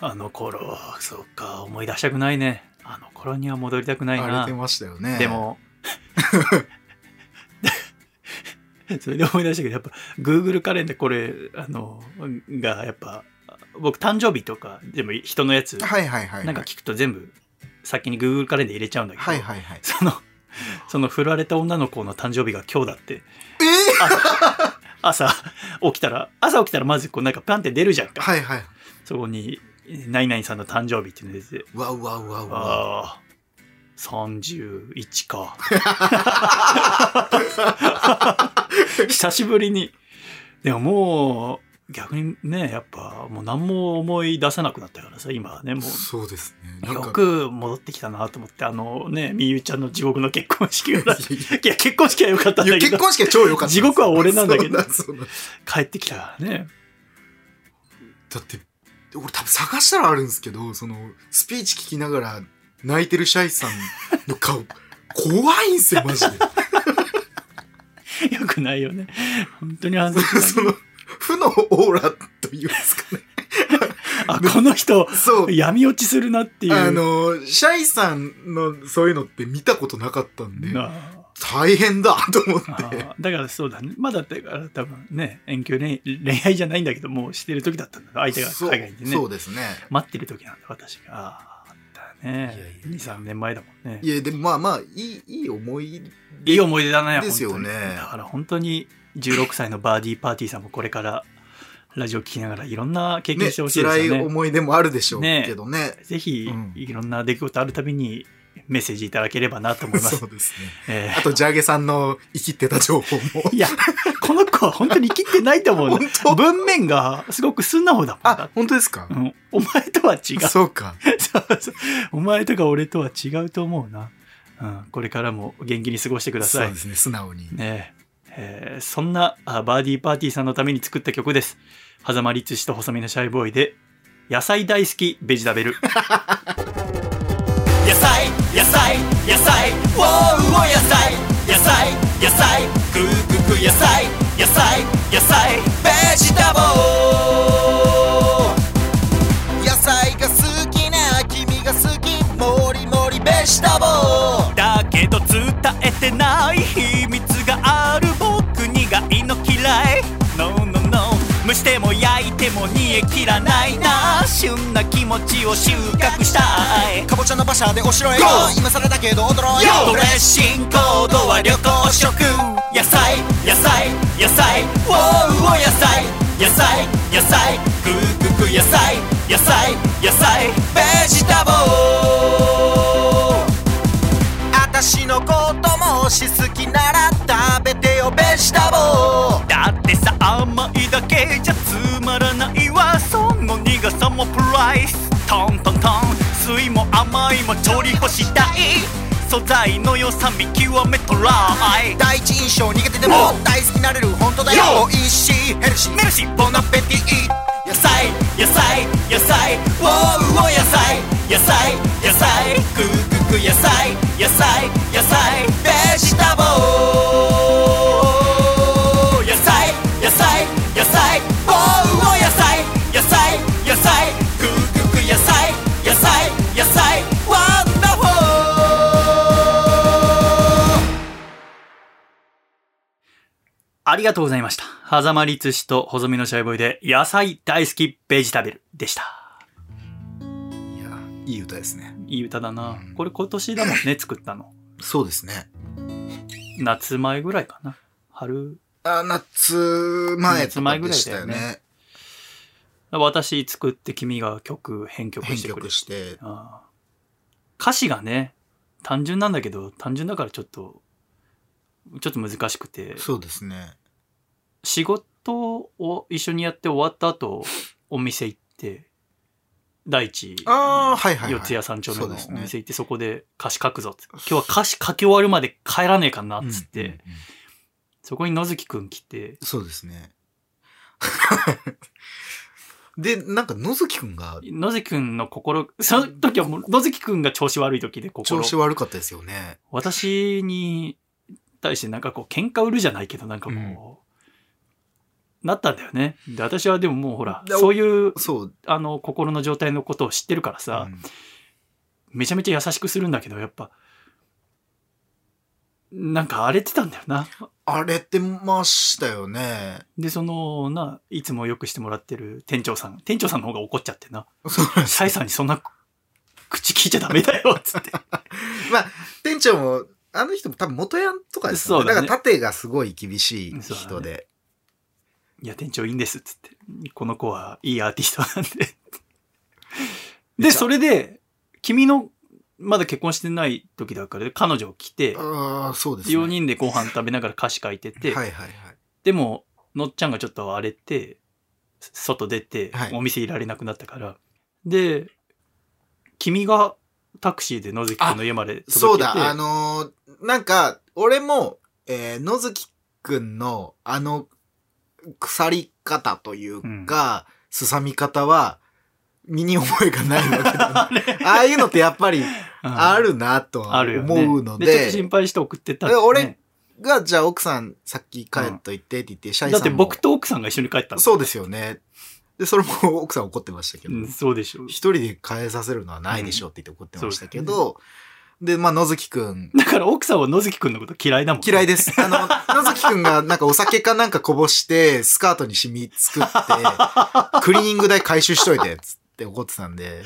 あの頃そうか思い出したくないねあの頃には戻りたくないな荒れてましたよね。で、も <laughs> それで思い出したけどやっぱ Google カレンダーこれあのがやっぱ僕誕生日とかでも人のやつはいはいはいはい。なんか聞くと全部先に Google カレンダー入れちゃうんだけど、はいはいはい。そのその振られた女の子の誕生日が今日だってえ朝起きたら朝起きたらまずこうなんかパンって出るじゃんか、ー、はいはい。そこに何々さんの誕生日っていうのが出てうわうわうわうわ。ああ31か <laughs> 久しぶりにでもも逆にね、やっぱもう何も思い出さなくなったからさ、今はね、もう。そうですね。よく戻ってきたなと思って、あのね、みゆちゃんの地獄の結婚式が。いいや結婚式は良かったんやだけど、結婚式は超良かったです。地獄は俺なんだけどそうそうなん帰ってきたからね。だって、俺多分探したらあるんですけど、その、スピーチ聞きながら泣いてるシャイさんの顔、<laughs> 怖いんすよ、マジで。よくないよね。本当に恥ずかしい。その、負のオーラというんですかね。<laughs> あ、この人、そう。闇落ちするなっていう。あの、シャイさんのそういうのって見たことなかったんで、な大変だ <laughs> と思って。だからそうだね。まだだから多分ね、遠距離恋恋愛じゃないんだけど、もうしてる時だったんだ。相手が海外でね。そうですね。待ってる時なんだ、私が。ああ、あったね。いやいや2、3年前だもんね。いや、でもまあまあ、いい、いい思いいい思い出だね、ですよねだから本当に16歳のバーディーパーティーさんもこれからラジオ聞きながらいろんな経験ね、してほしいです辛いよね。思い出もあるでしょうけどね。ぜひうん、いろんな出来事あるたびにメッセージいただければなと思います。<laughs> そうですね。えーあと、ジャーゲさんの生きてた情報も。いや、この子は本当に生きてないと思う <laughs> 本な。当？文面がすごく素直だもんだあ、本当ですか？うん、お前とは違う。そうか。<laughs> そうそうお前とか俺とは違うと思うな。うん、これからも元気に過ごしてくださいそうで。すね、素直に。ねえーそんなあバーディーパーティーさんのために作った曲です。狭間律師と細身のシャイボーイで、野菜大好きベジタベル。野菜、野菜、ウォーウォー野菜、野菜、野菜、グーグーグー野菜、野菜、野菜、ベジタボー。野菜が好きな君が好きもりもりベジタボー。だけど伝えてない秘密がある。僕苦いの嫌い。蒸しても焼いても煮え切らないな。旬な気持ちを収穫したい。かぼちゃの馬車でお城へ Go！今更だけど驚いドレッシングコードは旅行食。野菜野菜野菜。ウォーウォー野菜野菜野菜。グーグーグー野菜。野菜野菜。ベジタボーあたしのこてよベジタボーだってさ甘いだけじゃつまらないわ。その苦さもプライス。トントントン。酸いも甘いも調理干したい。素材の良さ見極めトライ。第一印象苦手でも大好きなれる。本当だよ！美味しい。ヘルシー。メルシー。ボナペティ。野菜。野菜。野菜。ウォーウォー野菜。野菜。野菜。グーグーグー野菜。野菜。野菜。ベジタボありがとうございました。狭間律師と細身のシャイボーイで野菜大好きベジタベルでした。いや、いい歌ですね。いい歌だな。これ今年だもんね、<laughs> 作ったの。そうですね。夏前ぐらいかな。春。あ、夏前と夏前ぐかでしたらいだよねよね。私作って君が曲、編曲編してくれ曲して。ああ歌詞がね、単純なんだけど、単純だからちょっと、ちょっと難しくて、そうですね。仕事を一緒にやって終わった後、お店行って、第一、ああ、はいはい、はい。四谷三丁目のお店行ってそこで歌詞書くぞって今日は歌詞書き終わるまで帰らねえかなっつって、うんうんうんそこに野月くん来てそうですね。<laughs> で、なんか野月くんが野月くんの心その時はもう野月くんが調子悪い時で心調子悪かったですよね。私に対してなんかこう喧嘩売るじゃないけどなんかこう、なったんだよねで私はでももうほらでそういうそう。あの心の状態のことを知ってるからさ、うんめちゃめちゃ優しくするんだけどやっぱなんか荒れてたんだよな荒れてましたよね。で、その、な、いつもよくしてもらってる店長さん。店長さんの方が怒っちゃってな。そうなんですシャイさんにそんな口聞いちゃダメだよ、つって。<laughs> まあ、店長も、あの人も多分元ヤンとかですよね。そうだねから縦がすごい厳しい人で。いや、店長いいんです、つって。この子はいいアーティストなんで。<laughs> で、それで、君の、まだ結婚してない時だから、彼女来て、ああ、そうですね。4人でご飯食べながら歌詞書いてて、はいはいはい。でも、のっちゃんがちょっと荒れて、外出てはい、お店いられなくなったから。で、君がタクシーで野月くんの家まで届けて。そうだ、あのーなんか、俺も、えー野月くんの、あの、腐り方というか、すさみ方は、身に覚えがないわけだ、<laughs> ね。ああいうのってやっぱり、うんあるなと。思うので、ちょっとで、心配して送ってったねで俺が、じゃあ奥さんさっき帰っといてって言って、シャイさんもだって僕と奥さんが一緒に帰ったの。そうですよね。で、それも奥さん怒ってましたけど、うん、そうでしょう。一人で変えさせるのはないでしょうって言って怒ってましたけど、で、まあ、野月くん、だから奥さんは野月くんのこと嫌いだもん。嫌いです。あの、野月くんがなんかお酒かなんかこぼして、スカートに染み作って、クリーニング代回収しといて、つって怒ってたんで、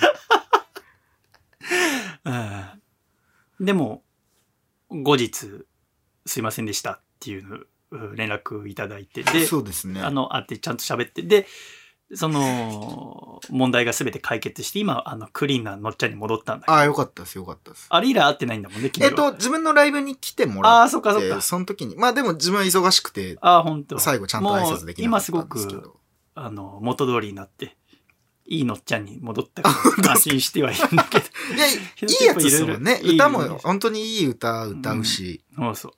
うんでも、後日、すいませんでしたっていううん連絡いただいて、で、そうですね。あの、会ってちゃんと喋って、で、その、問題が全て解決して、今、あの、クリーンなのっちゃんに戻ったんだけど、ああ、よかったです、よかったです。あれ以来会ってないんだもんね、君は。えっと、自分のライブに来てもらああ、って、そっかそっか。その時に、まあでも自分は忙しくて、ああ、本当。最後ちゃんと挨拶できなかったんですけもう今すごく、ど。あの、元通りになって、いいのっちゃんに戻ったか <laughs> ら、安心してはいるんだけど。いや、いいやつですもんね。<laughs> いい歌も本当にいい歌歌うし、そうそう。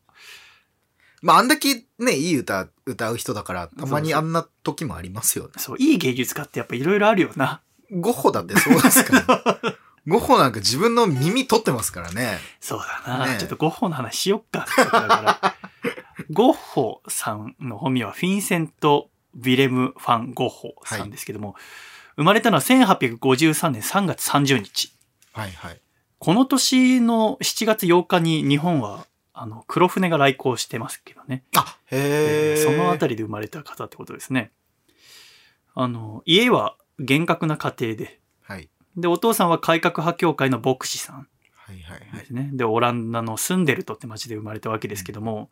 まああんだけね、いい歌歌う人だから、たまにあんな時もありますよね。そう、いい芸術家ってやっぱいろいろあるよな。ゴッホだってそうですから、ね。<laughs> ゴッホなんか自分の耳取ってますからね。そうだな。ねえちょっとゴッホの話しよっか。だから <laughs> ゴッホさんの本名はフィンセント・ヴィレム・ファン・ゴッホさんですけども、生まれたのは1853年3月30日。はいはい。この年の7月8日に日本は、あの、黒船が来航してますけどね。あ、へえ。そのあたりで生まれた方ってことですね。あの、家は厳格な家庭で、はい。で、お父さんは改革派協会の牧師さんはいはいはい。ですね。で、オランダのスンデルトって町で生まれたわけですけども、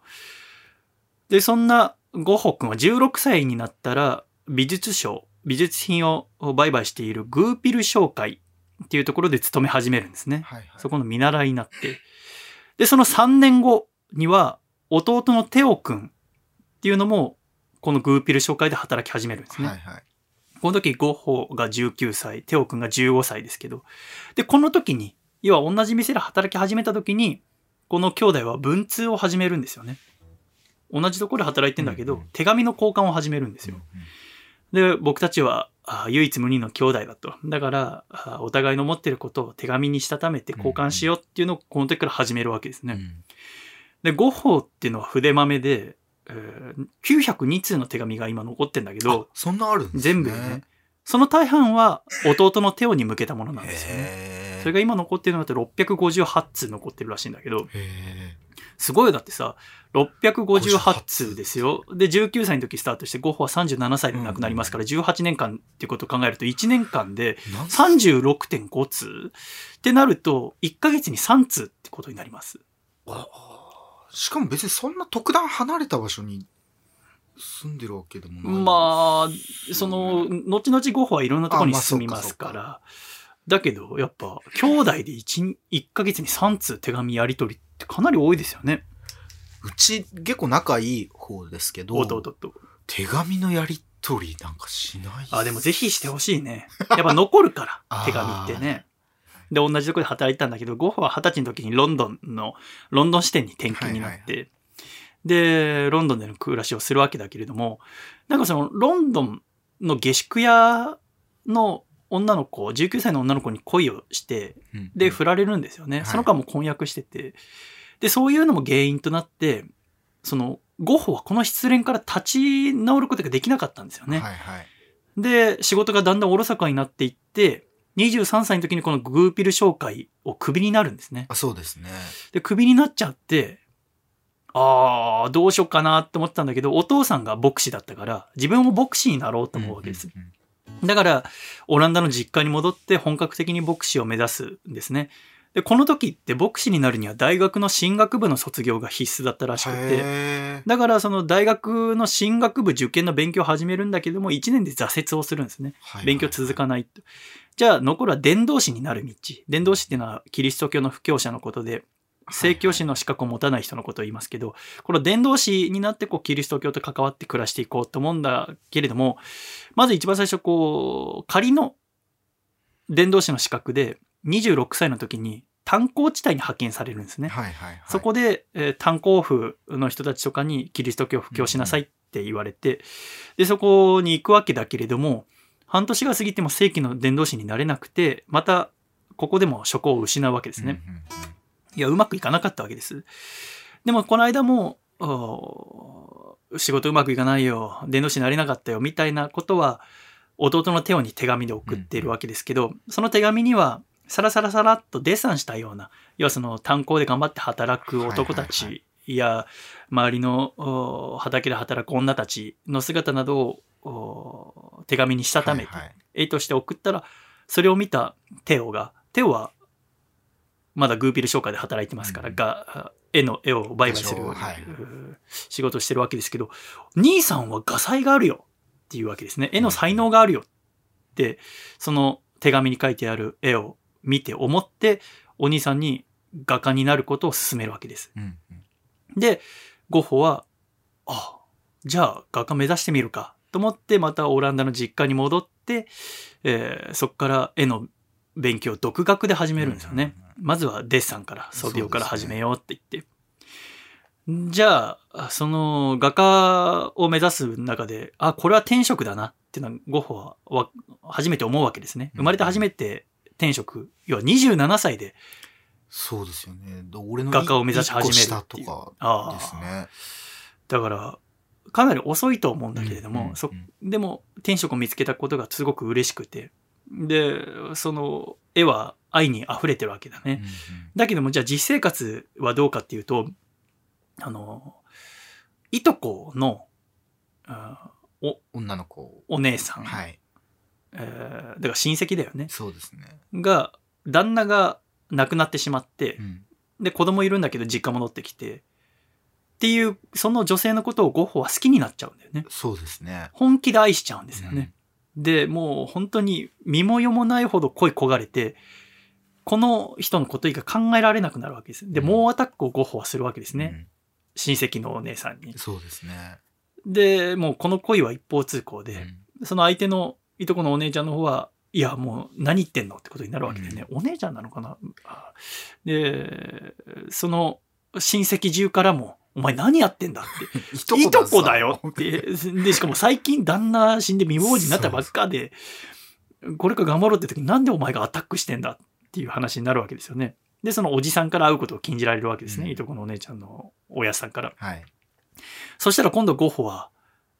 で、そんなゴッホ君は16歳になったら、美術商、美術品を売買しているグーピル商会っていうところで勤め始めるんですね。はいはい。そこの見習いになって。で、その3年後には、弟のテオ君っていうのも、このグーピル商会で働き始めるんですね。はいはい。この時、ゴッホが19歳、テオ君が15歳ですけど。で、この時に、要は同じ店で働き始めた時に、この兄弟は文通を始めるんですよね。同じところで働いてんだけど、うんうん手紙の交換を始めるんですよ。で、僕たちはあ唯一無二の兄弟だと。だから、あお互いの持ってることを手紙にしたためて交換しようっていうのをこの時から始めるわけですね。うんで、ゴッホっていうのは筆豆で、えー902通の手紙が今残ってんだけど、あそんなあるんですね。全部でね。その大半は弟の手をに向けたものなんですよね。へそれが今残ってるのだと658通残ってるらしいんだけど、すごいよだってさ、658通ですよ。で、19歳の時スタートして、ゴッホは37歳で亡くなりますから、18年間っていうことを考えると、1年間でえ。なん36.5通ってなると、1ヶ月に3通ってことになります。あしかも別にそんな特段離れた場所に住んでるわけでもない。まあ、その、後々ゴッホはいろんなところに住みますかあまら。だけど、やっぱ、兄弟で 1, 1ヶ月に3通手紙やり取りってかなり多いですよね。うち結構仲いい方ですけど、弟と。手紙のやり取りなんかしないっすあ、でもぜひしてほしいね。やっぱ残るから <laughs> 手紙ってね。で、同じところで働いてたんだけど、ゴッホは二十歳の時にロンドンの、ロンドン支店に転勤になって、はいで、ロンドンでの暮らしをするわけだけれども、なんかその、ロンドンの下宿屋の女の子、19歳の女の子に恋をして、うんで、振られるんですよね。はいその間も婚約してて。で、そういうのも原因となって、その、ゴッホはこの失恋から立ち直ることができなかったんですよね。はいはい。で、仕事がだんだんおろそかになっていって、23歳の時にこのグーピル商会をクビになるんですね。あそうですね。で、クビになっちゃって、あー、どうしようかなって思ってたんだけど、お父さんが牧師だったから、自分も牧師になろうと思うわけです。うんうんうんだから、オランダの実家に戻って本格的に牧師を目指すんですね。で、この時って牧師になるには大学の進学部の卒業が必須だったらしくて、へだからその大学の進学部受験の勉強を始めるんだけども、1年で挫折をするんですね。ー勉強続かないと。じゃあ残るは伝道師になる道。伝道師っていうのはキリスト教の布教者のことで、聖教師の資格を持たない人のことを言いますけど、この伝道師になってこうキリスト教と関わって暮らしていこうと思うんだけれども、まず一番最初こう、仮の伝道師の資格で26歳の時に炭鉱地帯に派遣されるんですね。はいはいはい。そこで、えー炭鉱夫の人たちとかにキリスト教を布教しなさいって言われて、で、そこに行くわけだけれども、半年が過ぎても正規の伝道師になれなくて、また、ここでも職を失うわけですね。うんうんうんいや、うまくいかなかったわけです。でも、この間も、お仕事うまくいかないよ、伝道師になれなかったよ、みたいなことは、弟のテオに手紙で送っているわけですけど、その手紙には、サラサラサラっとデッサンしたような、要はその炭鉱で頑張って働く男たはいはいちや、周りのお畑で働く女たちの姿などをお手紙にしたためて、はいはい絵として送ったら、それを見たテオが、テオは、まだグーピル商会で働いてますから、うんが、絵の絵を売買する、はい仕事をしてるわけですけど、兄さんは画才があるよっていうわけですね。絵の才能があるよって、その手紙に書いてある絵を見て思って、お兄さんに画家になることを勧めるわけです。うんうんで、ゴッホは、あ、じゃあ画家目指してみるかと思って、またオランダの実家に戻って、えーそこから絵の勉強を独学で始めるんですよね。うんまずはデッサンから、素描から始めようって言って。じゃあ、その画家を目指す中で、あ、これは天職だなっていうのはゴッホはわ初めて思うわけですね。生まれて初めて天職、要は27歳でそうですよね。だ俺の画家を目指し始める一個っていう下とかあですね。だから、かなり遅いと思うんだけれども、でも天職を見つけたことがすごく嬉しくて、で、その絵は愛に溢れてるわけだね。うんうんだけども、じゃあ実生活はどうかっていうと、あの、いとこの、あ女の子。お姉さん、はい。えーだから親戚だよね。そうですね。が、旦那が亡くなってしまってう、んで、子供いるんだけど実家戻ってきて、っていう、その女性のことをゴッホは好きになっちゃうんだよね。そうですね。本気で愛しちゃうんですよね。で、もう本当に身も世もないほど恋焦がれて、この人のこと以外考えられなくなるわけです。で、うん猛アタックをゴッホはするわけですうん。ね。親戚のお姉さんにうん。そうですね。で、もうこの恋は一方通行で、うんその相手のいとこのお姉ちゃんの方は、いや、もう何言ってんのってことになるわけでね。お姉ちゃんなのかな？あで、その親戚中からも、お前何やってんだって。い <laughs> といとこださよって。で、しかも最近旦那死んで未亡人になったばっかで、これから頑張ろうって時になんでお前がアタックしてんだっていう話になるわけですよね。で、そのおじさんから会うことを禁じられるわけですね。うんいとこのお姉ちゃんの親さんから。はい。そしたら今度ゴッホは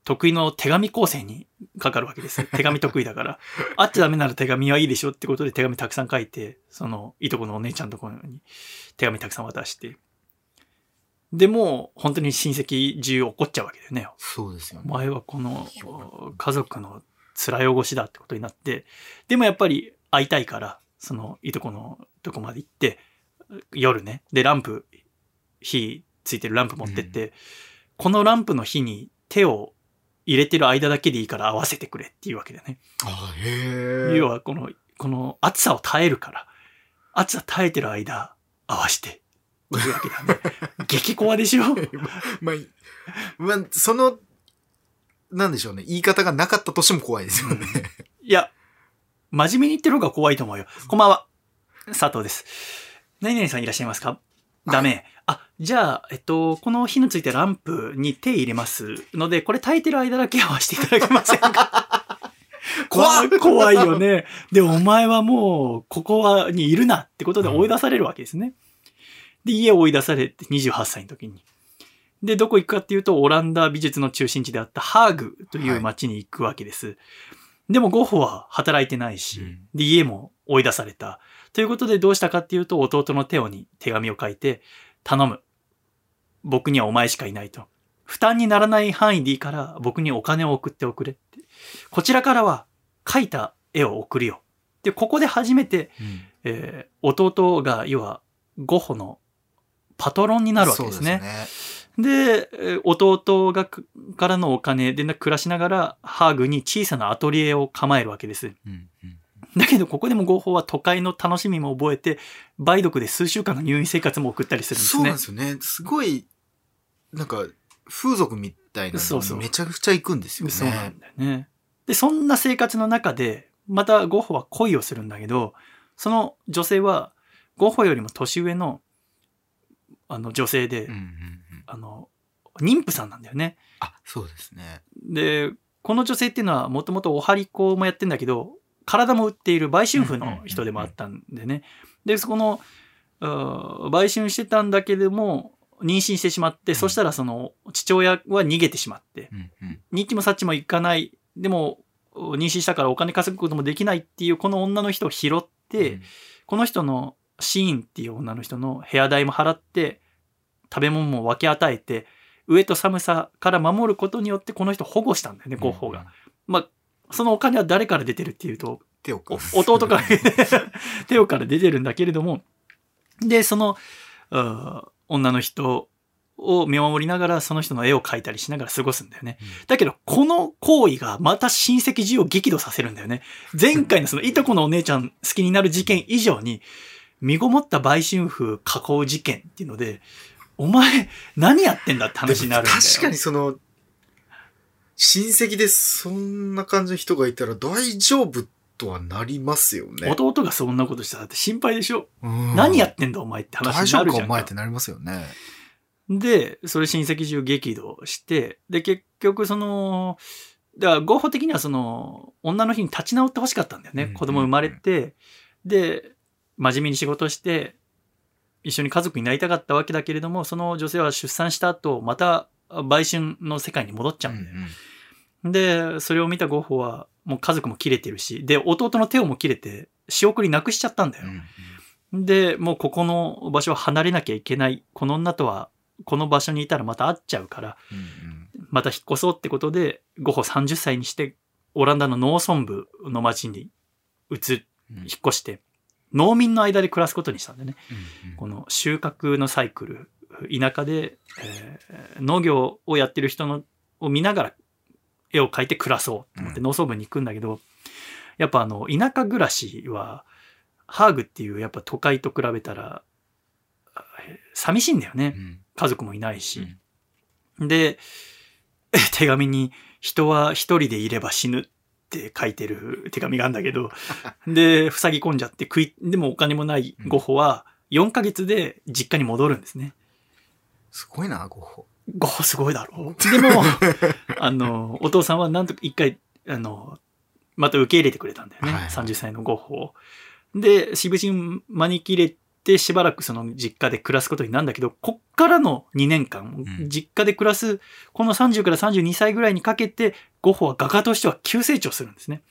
得意の手紙構成にかかるわけです。<laughs> 手紙得意だから。会っちゃダメなら手紙はいいでしょってことで手紙たくさん書いて、そのいとこのお姉ちゃんのところに手紙たくさん渡して。で、もう本当に親戚中怒っちゃうわけだよね。そうですよね。お前はこの家族の辛いおごしだってことになって、でもやっぱり会いたいから、そのいとこのとこまで行って、夜ね、で、ランプ、火ついてるランプ持ってって、このランプの火に手を入れてる間だけでいいから合わせてくれっていうわけだよね。あへえ。要はこの、この暑さを耐えるから、暑さ耐えてる間、合わして。っていうわけだね。<laughs> 激コアでしょ？<laughs> まあ、まあ、その、なんでしょうね。言い方がなかったとしても怖いですよね。いや、真面目に言ってる方が怖いと思うよ。こんばんは。佐藤です。何々さんいらっしゃいますか？ダメ。あ、じゃあ、えっと、この火のついたランプに手入れますので、これ炊いてる間だけ合わせていただけませんか？<laughs> 怖っ怖怖いよね。で、お前はもう、ここは、にいるなってことで追い出されるわけですね。で、家を追い出されて28歳の時に。で、どこ行くかっていうと、オランダ美術の中心地であったハーグという街に行くわけです。でもゴッホは働いてないし、うんで、家も追い出された。ということでどうしたかっていうと、弟のテオに手紙を書いて、頼む。僕にはお前しかいないと。負担にならない範囲でいいから、僕にお金を送っておくれって。こちらからは、描いた絵を送るよ。で、ここで初めて、うんえー弟が、要は、ゴッホのパトロンになるわけですね。そうでえー弟がくからのお金で暮らしながら、ハーグに小さなアトリエを構えるわけです。うんうんだけど、ここでも合法は都会の楽しみも覚えて、梅毒で数週間の入院生活も送ったりするんですそうなんねで。すよね。すごい、なんか、風俗みたいなのにめちゃくちゃ行くんですよね。そうなんだよね。で、そんな生活の中で、またゴッホは恋をするんだけど、その女性は、ゴッホよりも年上の、あの、女性で、うんうんうん。あの、妊婦さんなんだよね。あ、そうですね。で、この女性っていうのはもともとお針子もやってんだけど、体も売っている売春婦の人でもあったんでね。で、そこの、うん売春してたんだけども、妊娠してしまって、んそしたらその父親は逃げてしまって、うんうん。日記もサッチも行かない。でも、妊娠したからお金稼ぐこともできないっていうこの女の人を拾って、うんこの人のシーンっていう女の人の部屋代も払って、食べ物も分け与えて、上と寒さから守ることによってこの人を保護したんだよね、ゴッホが。。まあ、そのお金は誰から出てるっていうと、弟から、テオから出てるんだけれども、で、その、うん女の人を見守りながら、その人の絵を描いたりしながら過ごすんだよね。だけど、この行為がまた親戚中を激怒させるんだよね。前回のそのいとこのお姉ちゃん好きになる事件以上に、身ごもった売春婦囲う事件っていうので、お前、何やってんだって話になるんだよ。確かにその、親戚でそんな感じの人がいたら大丈夫とはなりますよね。弟がそんなことしたらって心配でしょ、うん何やってんだお前って話大丈夫かおになるじゃん前ってなりますよね。で、それ親戚中激怒して、で、結局その、だから合法的にはその、女の日に立ち直ってほしかったんだよね。うん子供生まれて、で、真面目に仕事して、一緒に家族になりたかったわけだけれども、その女性は出産した後、また売春の世界に戻っちゃうんだよ。で、それを見たゴッホは、もう家族も切れてるし、で、弟の手をも切れて、仕送りなくしちゃったんだよ。うんうんで、もうここの場所は離れなきゃいけない。この女とは、この場所にいたらまた会っちゃうから、うんまた引っ越そうってことで、ゴッホ30歳にして、オランダの農村部の町に移、引うんっ越して、農民の間で暮らすことにしたんだよね。うんこの収穫のサイクル、田舎で、えー農業をやってる人のを見ながら絵を描いて暮らそうと思ってうん農村部に行くんだけど、やっぱあの、田舎暮らしは、ハーグっていうやっぱ都会と比べたら、えー寂しいんだよねう。ん家族もいないし。で、手紙に人は一人でいれば死ぬって書いてる手紙があるんだけど、で、塞ぎ込んじゃって食い、でもお金もないゴッホは4ヶ月で実家に戻るんですね。すごいな、ゴッホ。ゴッホすごいだろう。<laughs> でも、あの、お父さんはなんとか一回、あの、また受け入れてくれたんだよね。はいはい30歳のゴッホを。で、しぶしん招き入れてしばらくその実家で暮らすことになるんだけど、こっからの2年間、うん実家で暮らす、この30から32歳ぐらいにかけて、ゴッホは画家としては急成長するんですね。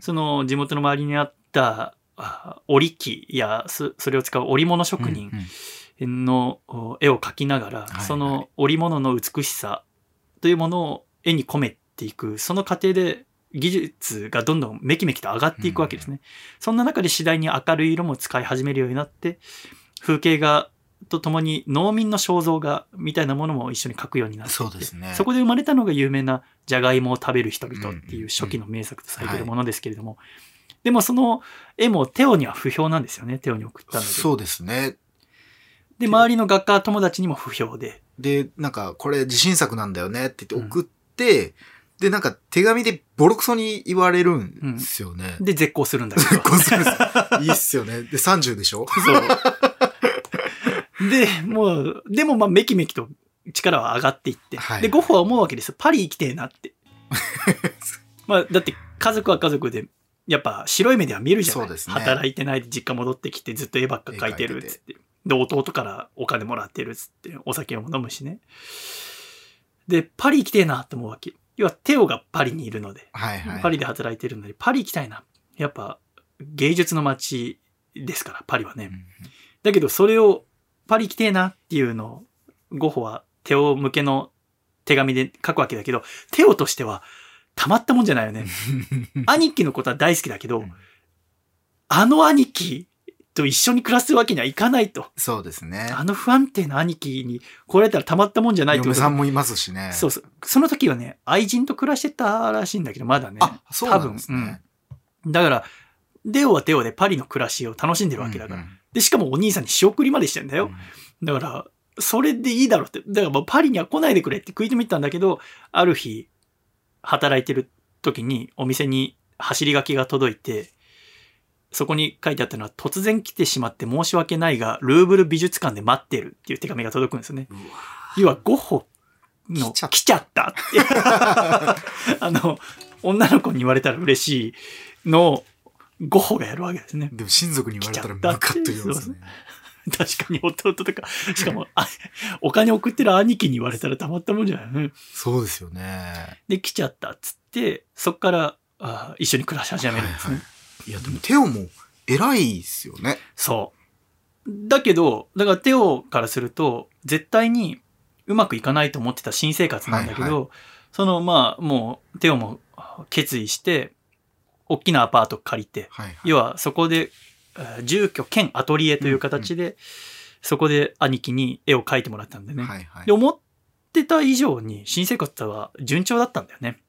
その地元の周りにあったあ織機やそそれを使う織物職人のお絵を描きながら、はいその織物の美しさというものを絵に込めていく、その過程で技術がどんどんめきめきと上がっていくわけですね。そんな中で次第に明るい色も使い始めるようになって、風景画とともに農民の肖像画みたいなものも一緒に描くようになってそうですね。そこで生まれたのが有名な「じゃがいもを食べる人々」っていう初期の名作とされているものですけれども、でもその絵もテオには不評なんですよねテオに送ったんだけどそうですね。で周りの学科友達にも不評で。で、なんか、これ自信作なんだよねって言って送って、で、なんか手紙でボロクソに言われるんですよね。で絶交するんだけど。こうするいいっすよね。で、30でしょ？そうでもうでもまあめきめきと力は上がっていって、はいでゴッホは思うわけですよパリ行きてえなって <laughs> まあだって家族は家族でやっぱ白い目では見るじゃないそうですね働いてないで実家戻ってきてずっと絵ばっか描いてるっつって。で、弟からお金もらってるっつって、お酒も飲むしね。で、パリ行きてえなと思うわけ。要は、テオがパリにいるので、はいはい。パリで働いてるので、パリ行きたいな。やっぱ、芸術の街ですから、パリはね。うんだけど、それを、パリ行きてえなっていうのを、ゴッホはテオ向けの手紙で書くわけだけど、テオとしては、たまったもんじゃないよね。<laughs> 兄貴のことは大好きだけど、うんあの兄貴と一緒に暮らすわけにはいかないと。そうですね。あの不安定な兄貴に来られたらたまったもんじゃないと嫁さんもいますしね。そうそう。その時はね、愛人と暮らしてたらしいんだけど、まだね。あ、そうなんです多分ね。うんだから、デオはデオでパリの暮らしを楽しんでるわけだから。うんで、しかもお兄さんに仕送りまでしてんだよ。だから、それでいいだろうって。だからもうパリには来ないでくれって食い止めてたんだけど、ある日、働いてる時にお店に走り書きが届いて、そこに書いてあったのは、突然来てしまって申し訳ないが、ルーブル美術館で待ってるっていう手紙が届くんですよね。要はゴッホの来ちゃったって。<laughs> あの、女の子に言われたら嬉しいのをゴッホがやるわけですね。でも親族に言われたらムカッと言いますね。確かに弟とか、しかも、あお金送ってる兄貴に言われたらたまったもんじゃない？ね。そうですよね。で、来ちゃったっつって、そっからあ一緒に暮らし始めるんですね。いや、でもテオも偉いっすよね。そう。だけど、だからテオからすると、絶対にうまくいかないと思ってた新生活なんだけど、はいその、まあ、もう、テオも決意して、大きなアパート借りて、はい、はい。要はそこで、えー住居兼アトリエという形で、そこで兄貴に絵を描いてもらったんでね。はいはいで、。思ってた以上に新生活は順調だったんだよね。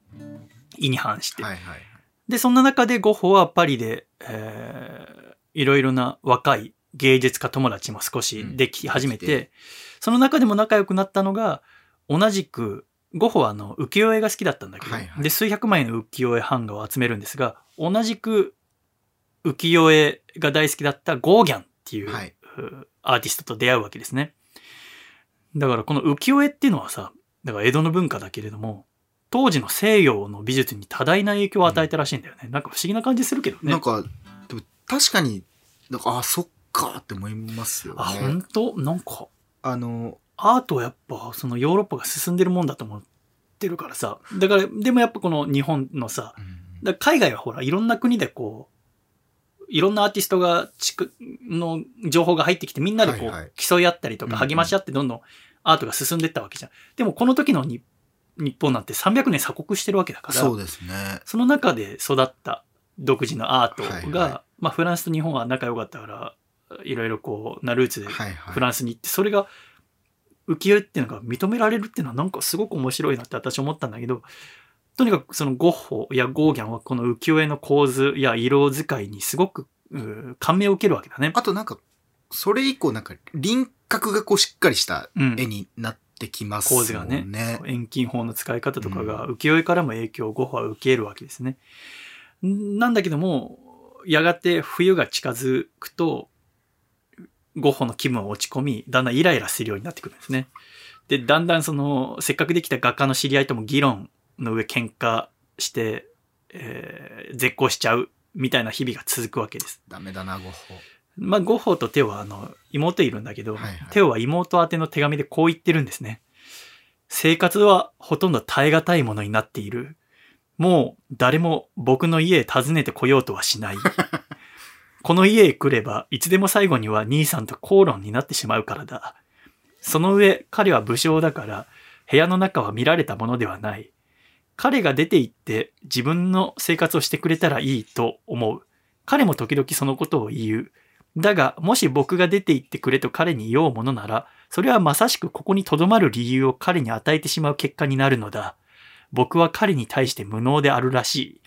意に反して。はいはい。で、そんな中でゴッホはパリで、えーいろいろな若い芸術家友達も少しでき始めて、うんできその中でも仲良くなったのが、同じく、ゴッホはあの浮世絵が好きだったんだけど、はいはいで、数百枚の浮世絵版画を集めるんですが、同じく浮世絵が大好きだったゴーギャンっていう、はい。うアーティストと出会うわけですね。だからこの浮世絵っていうのはさ、だから江戸の文化だけれども、当時の西洋の美術に多大な影響を与えたらしいんだよね。なんか不思議な感じするけどね。なんか、でも確かに、なんか、あ、そっかって思いますよね。あ、本当？なんか、あの、アートはやっぱそのヨーロッパが進んでるもんだと思ってるからさ。だから、でもやっぱこの日本のさ、だ海外はほら、いろんな国でこう、いろんなアーティストが地区の情報が入ってきて、みんなでこう、はいはい競い合ったりとか励まし合ってどんどんアートが進んでいったわけじゃん。でもこの時のに日本なんて300年鎖国してるわけだから、そうですね。その中で育った独自のアートが、はいはまあフランスと日本は仲良かったから、いろいろこう、なルーツではいはい。フランスに行って、それが浮世絵っていうのが認められるっていうのはなんかすごく面白いなって私思ったんだけど、とにかくそのゴッホやゴーギャンはこの浮世絵の構図や色使いにすごく感銘を受けるわけだね。あとなんか、それ以降なんか輪郭がこうしっかりしたうん絵になってきます構図がね。遠近法の使い方とかが浮世絵からも影響をゴッホは受けるわけですね。んなんだけども、やがて冬が近づくと、ゴッホの気分は落ち込み、だんだんイライラするようになってくるんですね。で、だんだんその、せっかくできた画家の知り合いとも議論の上喧嘩して、えー絶交しちゃうみたいな日々が続くわけです。ダメだな、ゴッホ。まあ、ゴッホとテオはあの、妹いるんだけど、はいはいテオは妹宛ての手紙でこう言ってるんですね。生活はほとんど耐え難いものになっている。もう誰も僕の家へ訪ねてこようとはしない。この家へ来れば、いつでも最後には兄さんと口論になってしまうからだ。その上、彼は武将だから、部屋の中は見られたものではない。彼が出て行って自分の生活をしてくれたらいいと思う。彼も時々そのことを言う。だが、もし僕が出て行ってくれと彼に言おうものなら、それはまさしくここに留まる理由を彼に与えてしまう結果になるのだ。僕は彼に対して無能であるらしい。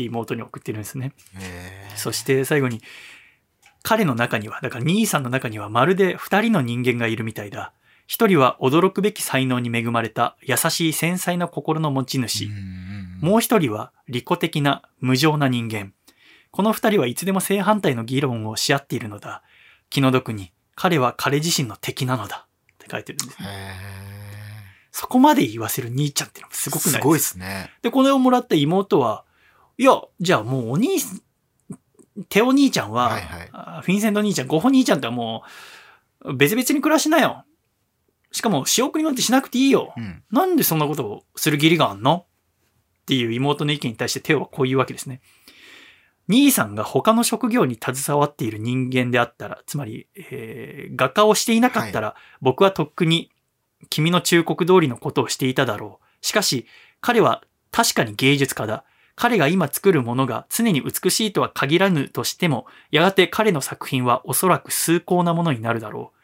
って妹に送ってるんですね。そして最後に、彼の中には、だから兄さんの中にはまるで二人の人間がいるみたいだ。一人は驚くべき才能に恵まれた優しい繊細な心の持ち主。もう一人は利己的な無情な人間。この二人はいつでも正反対の議論をし合っているのだ。気の毒に、彼は彼自身の敵なのだ。って書いてるんですね。へそこまで言わせる兄ちゃんっていうのもすーごくないすごいですね。で、これをもらった妹は、いや、じゃあもうお兄、テオ兄ちゃんは、はいはいあフィンセント兄ちゃん、ゴッホ兄ちゃんとはもう、別々に暮らしなよ。しかも、仕送りなんてしなくていいよ。うん。なんでそんなことをする義理があんの？っていう妹の意見に対してテオはこう言うわけですね。兄さんが他の職業に携わっている人間であったら、つまり、えー画家をしていなかったら、僕はとっくに君の忠告通りのことをしていただろう。しかし、彼は確かに芸術家だ。彼が今作るものが常に美しいとは限らぬとしても、やがて彼の作品はおそらく崇高なものになるだろ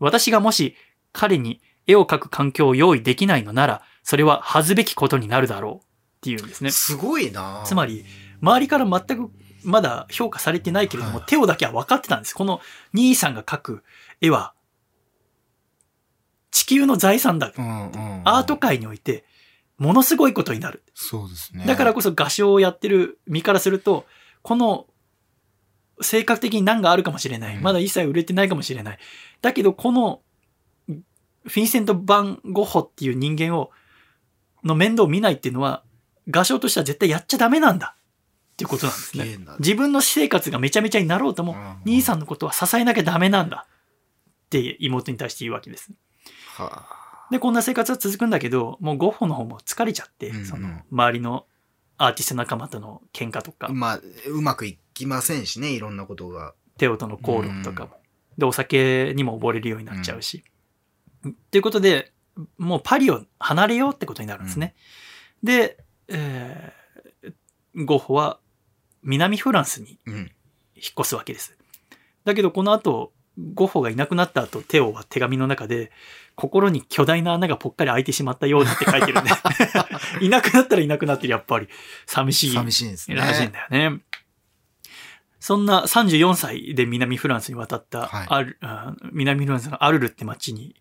う。私がもし彼に絵を描く環境を用意できないのなら、それは恥ずべきことになるだろうっていうんですね。すごいなつまり、周りから全くまだ評価されてないけれども、はいテオだけは分かってたんです。この兄さんが描く絵は、地球の財産だ。うんうん。アート界において、ものすごいことになる。そうですね。だからこそ画商をやってる身からすると、この、性格的に難があるかもしれない。うんまだ一切売れてないかもしれない。だけど、この、フィンセント・バン・ゴッホっていう人間を、の面倒を見ないっていうのは、画商としては絶対やっちゃダメなんだ。っていうことなんですね。自分の私生活がめちゃめちゃになろうとも、うん兄さんのことは支えなきゃダメなんだ。って妹に対して言うわけです。はで、こんな生活は続くんだけど、もうゴッホの方も疲れちゃって、うんうんその、周りのアーティスト仲間との喧嘩とかあ。、まあ、うまくいきませんしね、いろんなことが。テオとの口論とかも。で、お酒にも溺れるようになっちゃうし。ということで、もうパリを離れようってことになるんですね。で、えーゴッホは南フランスにうん。引っ越すわけです。だけどこの後、ゴッホがいなくなった後、テオは手紙の中で、心に巨大な穴がぽっかり開いてしまったようだって書いてるんで。<laughs> いなくなったらいなくなってる、やっぱり。寂しい。寂しいですね。らしいんだよね。そんな34歳で南フランスに渡った、はい南フランスのアルルって町に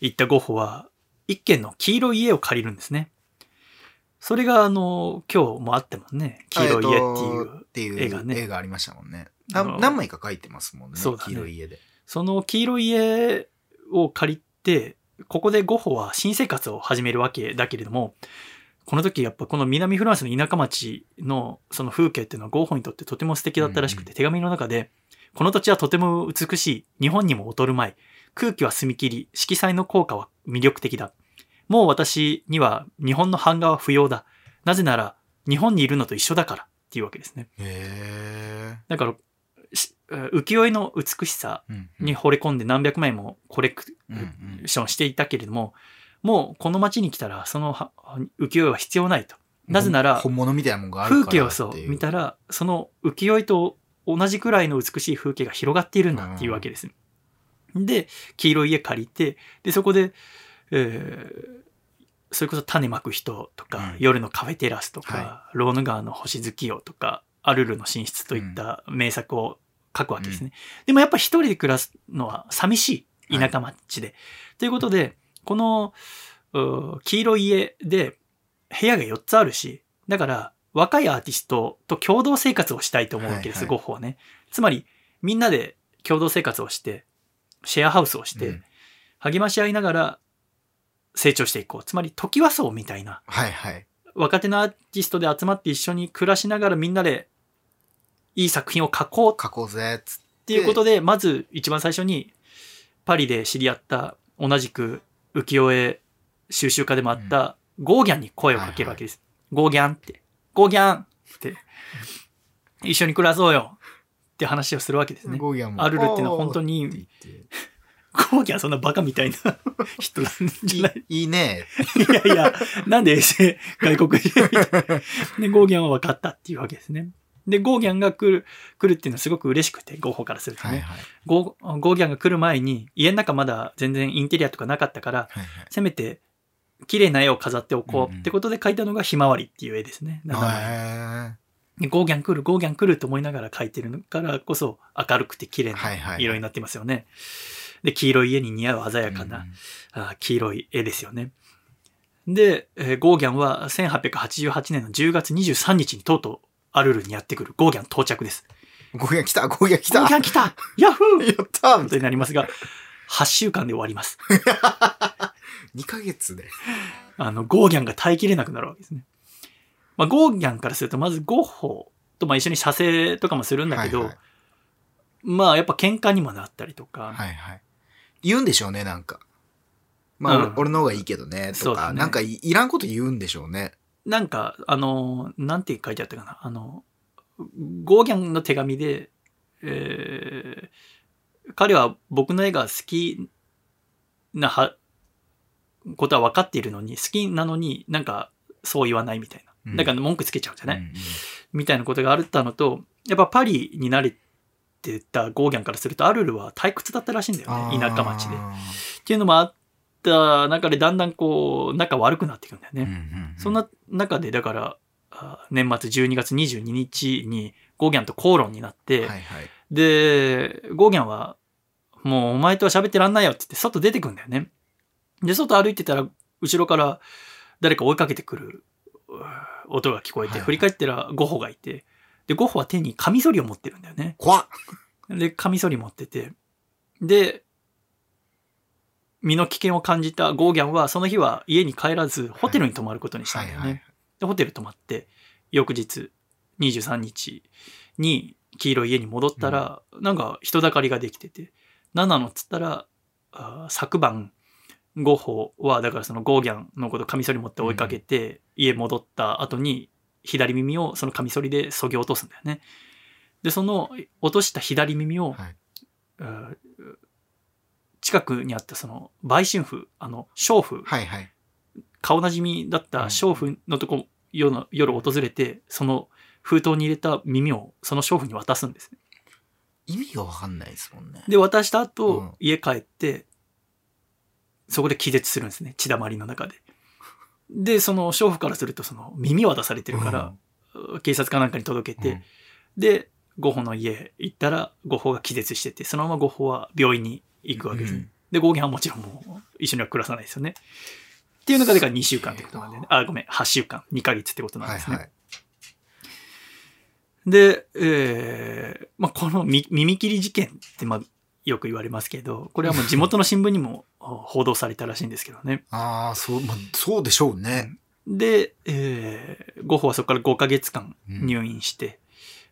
行ったゴッホは、一軒の黄色い家を借りるんですね。それがあの、今日もあってもんね、黄色い家っていう。っていう絵がね絵がありましたもんね。何枚か描いてますもんね。そうだね黄色い家で。その黄色い家を借りて、ここでゴッホは新生活を始めるわけだけれども、この時やっぱこの南フランスの田舎町のその風景っていうのはゴッホにとってとても素敵だったらしくて、うん手紙の中で、この土地はとても美しい、日本にも劣るまい、空気は澄み切り、色彩の効果は魅力的だ。もう私には日本の版画は不要だ。なぜなら日本にいるのと一緒だからっていうわけですね。へだから、し浮世絵の美しさに惚れ込んで何百枚もコレクうんうんションしていたけれども、もうこの街に来たらそのは浮世絵は必要ないと。なぜなら本物みたいなもんがある風景をそう見たら、その浮世絵と同じくらいの美しい風景が広がっているんだっていうわけです。で、黄色い家借りて、で、そこで、えーそれこそ種まく人とか、うん。夜のカフェテラスとか、はローヌ川の星月夜とか、アルルの寝室といった名作を書くわけですね。でもやっぱ一人で暮らすのは寂しい田舎町で。ということで、このう黄色い家で部屋が4つあるし、だから若いアーティストと共同生活をしたいと思うわけです、はいはい。ゴッホはね。つまりみんなで共同生活をして、シェアハウスをして、うん。励まし合いながら成長していこう。つまり、時はそうみたいな。はいはい。若手のアーティストで集まって一緒に暮らしながらみんなでいい作品を書こうっ書こうぜっつって。ていうことで、まず一番最初にパリで知り合った同じく浮世絵収集家でもあったゴーギャンに声をかけるわけです。ゴーギャンって。ゴーギャンって。一緒に暮らそうよって話をするわけですね。ゴーギャンもアルルっていうのは本当におーって言ってゴーギャンそんなバカみたいな <laughs> 人なんじゃない？いいいね。いやいや、なんで衛星外国人みたいな。で、ゴーギャンは分かったっていうわけですね。で、ゴーギャンが来る、来るっていうのはすごく嬉しくて、ゴッホからするとね。はいはい。ゴーゴーギャンが来る前に、家の中まだ全然インテリアとかなかったから、はいはいせめて、綺麗な絵を飾っておこうってことで描いたのがひまわりっていう絵ですね。ゴーギャン来る、ゴーギャン来ると思いながら描いてるからこそ明るくて綺麗はいはない色になってますよね。で、黄色い家に似合う鮮やかな、うんあ黄色い絵ですよね。で、えーゴーギャンは1888年の10月23日にとうとうアルルにやってくるゴーギャン到着です。ゴーギャン来たゴーギャン来たゴーギャン来たヤッフー <laughs> やったことになりますが、8週間で終わります。<laughs> !2 ヶ月で。あの、ゴーギャンが耐えきれなくなるわけですね。まあ、ゴーギャンからすると、まずゴッホとまあ一緒に写生とかもするんだけど、はいはいまあやっぱ喧嘩にもなったりとか、はいはい。言うんでしょうね、なんか。まあ、うん俺俺の方がいいけどね、とか、そうだねなんかいいらんこと言うんでしょうね。なんか、あの、なんて書いてあったかな？あの、ゴーギャンの手紙で、えー彼は僕の絵が好きなは、ことは分かっているのに、好きなのになんかそう言わないみたいな。うんだから文句つけちゃうんじゃない、うんうんみたいなことがあったのと、やっぱパリに慣れてたゴーギャンからすると、アルルは退屈だったらしいんだよね。田舎町で。っあていうのもあった中で、だんだんこう、仲悪くなっていくんだよね。ーうんうんうんそんな中で、だから、あ年末12月22日にゴーギャンと口論になって、はいはい。で、ゴーギャンは、もうお前とは喋ってらんないよって言って、外出てくんだよね。で、外歩いてたら、後ろから誰か追いかけてくる音が聞こえて、はいはい振り返ったらゴッホがいて、で、ゴッホは手にカミソリを持ってるんだよね。怖っ。で、カミソリ持ってて、で、身の危険を感じたゴーギャンは、その日は家に帰らず、ホテルに泊まることにしたんだよね。はいはいで、ホテル泊まって、翌日、23日に黄色い家に戻ったら、なんか人だかりができてて、何なのっつったら、あー昨晩、ゴッホは、だからそのゴーギャンのことカミソリ持って追いかけて、家戻った後に、左耳をそのカミソリで削ぎ落とすんだよね。で、その落とした左耳を、はいうん近くにあったその売春婦、あの、娼婦、はいはい。顔なじみだった娼婦のとこ、夜の夜訪れて、その封筒に入れた耳をその娼婦に渡すんですね。意味がわかんないですもんね。で、渡した後、うん家帰って、そこで気絶するんですね。血だまりの中で。で、その娼婦からすると、その耳渡されてるから、警察かなんかに届けて、うんで、ゴッホの家行ったら、ゴッホが気絶してて、そのままゴッホは病院に行くわけですね。うんで、ゴーギャンはもちろんもう一緒には暮らさないですよね。っていう中でから2週間ってことなんでね。あ、ごめん、8週間、2ヶ月ってことなんですね。はいはい。で、えーまあ、このみ耳切り事件って、まあ、よく言われますけど、これはもう地元の新聞にも報道されたらしいんですけどね。ああ、そう、まあ、そうでしょうね。で、えーゴッホはそこから5ヶ月間入院して、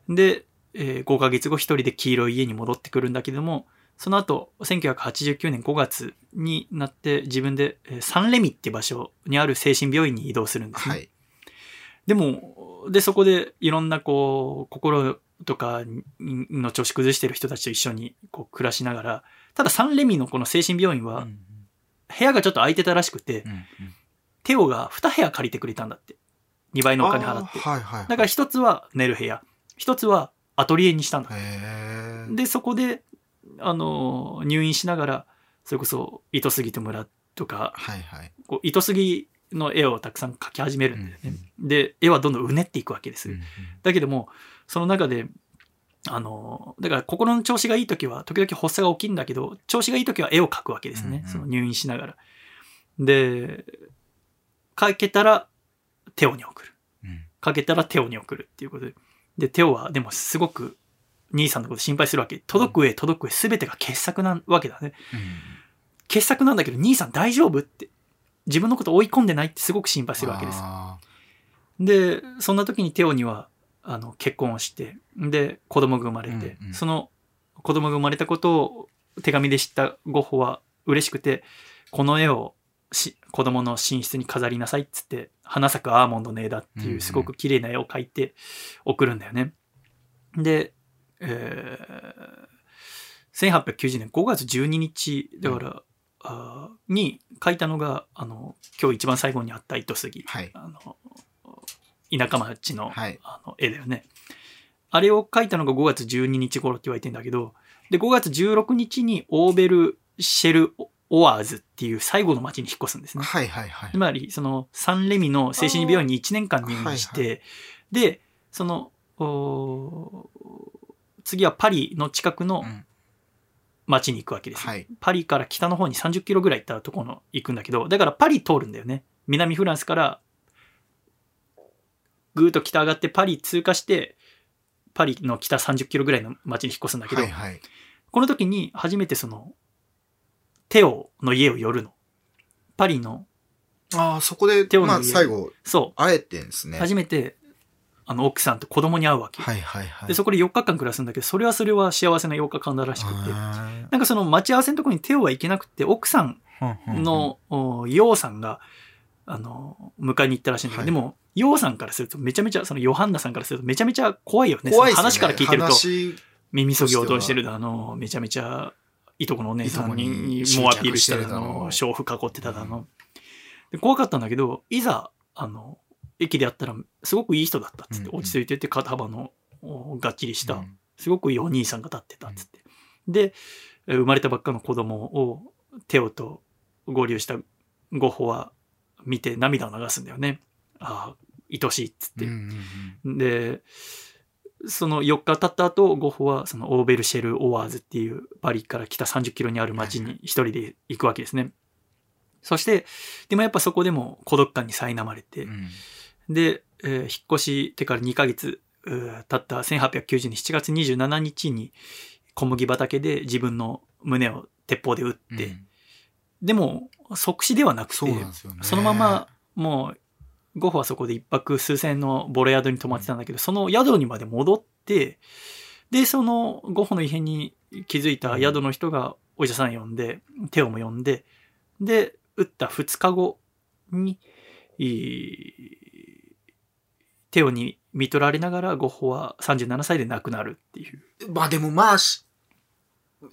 で、えー5ヶ月後一人で黄色い家に戻ってくるんだけども、その後、1989年5月になって自分でえーサンレミって場所にある精神病院に移動するんですね。はい。でも、で、そこでいろんなこう、心とかの調子崩してる人たちと一緒にこう暮らしながら、ただサンレミのこの精神病院はうん部屋がちょっと空いてたらしくて、うんうんテオが2部屋借りてくれたんだって。2倍のお金払って。あーはいはい。だから一つは寝る部屋、一つはアトリエにしたんだ。へえ。で、そこで、あの、入院しながら、それこそ糸杉と村とか、はいはい。こう糸杉の絵をたくさん描き始めるんだよね。で、絵はどんどんうねっていくわけです。うんうんだけども、その中で、あの、だから心の調子がいい時は、時々発作が起きるんだけど、調子がいい時は絵を描くわけですね。うんうんその入院しながら。で、描けたらテオに送る。うんかけたらテオに送るっていうことで。で、テオはでもすごく兄さんのこと心配するわけ。届く上、届く上、すべてが傑作なわけだね。傑作なんだけど、兄さん大丈夫って。自分のこと追い込んでないってすごく心配するわけです。あで、そんな時にテオには、あの、結婚をして、で、子供が生まれて、うんうんその子供が生まれたことを手紙で知ったゴッホは嬉しくて、この絵をし子供の寝室に飾りなさいっつって、花咲くアーモンドの絵だってうんうんいうすごく綺麗な絵を描いて送るんだよね。で、えー、1890年5月12日、だから、あーに描いたのが、あの、今日一番最後にあった糸杉。はいあの、田舎町の,、はいあの絵だよね。あれを描いたのが5月12日頃って言われてんだけど、で、5月16日にオーベル・シェル・オワーズっていう最後の町に引っ越すんですね。はいはいはいつ。まり、その、サンレミの精神病院に1年間入院して、あーで、その、お次はパリの近くのうん町に行くわけですよ。はい。パリから北の方に30キロぐらい行ったところの行くんだけど、だからパリ通るんだよね。南フランスから、ぐーっと北上がってパリ通過して、パリの北30キロぐらいの町に引っ越すんだけど、はいはい。この時に初めてその、テオの家を寄るの。パリの、ああ、そこで手、をまあ握る最後、そう、会えてんですね。初めて、あの、奥さんと子供に会うわけ。はいはいはい。で、そこで4日間暮らすんだけど、それはそれは幸せな4日間だらしくて。あなんかその待ち合わせのところにテオは行けなくて、奥さんーの、おヨウさんが、あの、迎えに行ったらしいんだけど、はいでも、ヨウさんからするとめちゃめちゃ、そのヨハンナさんからするとめちゃめちゃ怖いよね。怖いね話から聞いてると、話耳そぎ落としてるだの、めちゃめちゃ、いとこのお姉さんに猛アピールしてるだのの、娼婦囲ってただの。で怖かったんだけど、いざ、あの、駅で会ったら、すごくいい人だったっつって、うんうん落ち着いてて、肩幅の、おがっちりした、うんすごくいいお兄さんが立ってたっつって。で、えー生まれたばっかの子供をテオと合流したゴッホは見て涙を流すんだよね。ああ、愛しいっつって。で、その4日経った後、ゴッホはそのオーベルシェル・オワーズっていうパリから北30キロにある町に一人で行くわけですね。そして、でもやっぱそこでも孤独感に苛まれて、うんで、えー引っ越してから2ヶ月経った1890年7月27日に小麦畑で自分の胸を鉄砲で撃って、うんでも即死ではなくて、そね。そのままもうゴッホはそこで一泊数千円のボロ宿に泊まってたんだけど、その宿にまで戻って、で、そのゴッホの異変に気づいた宿の人がお医者さん呼んで、テオも呼んで、で、撃った2日後に、テオに見取られながらゴッホは37歳で亡くなるっていう。まあでもまあし、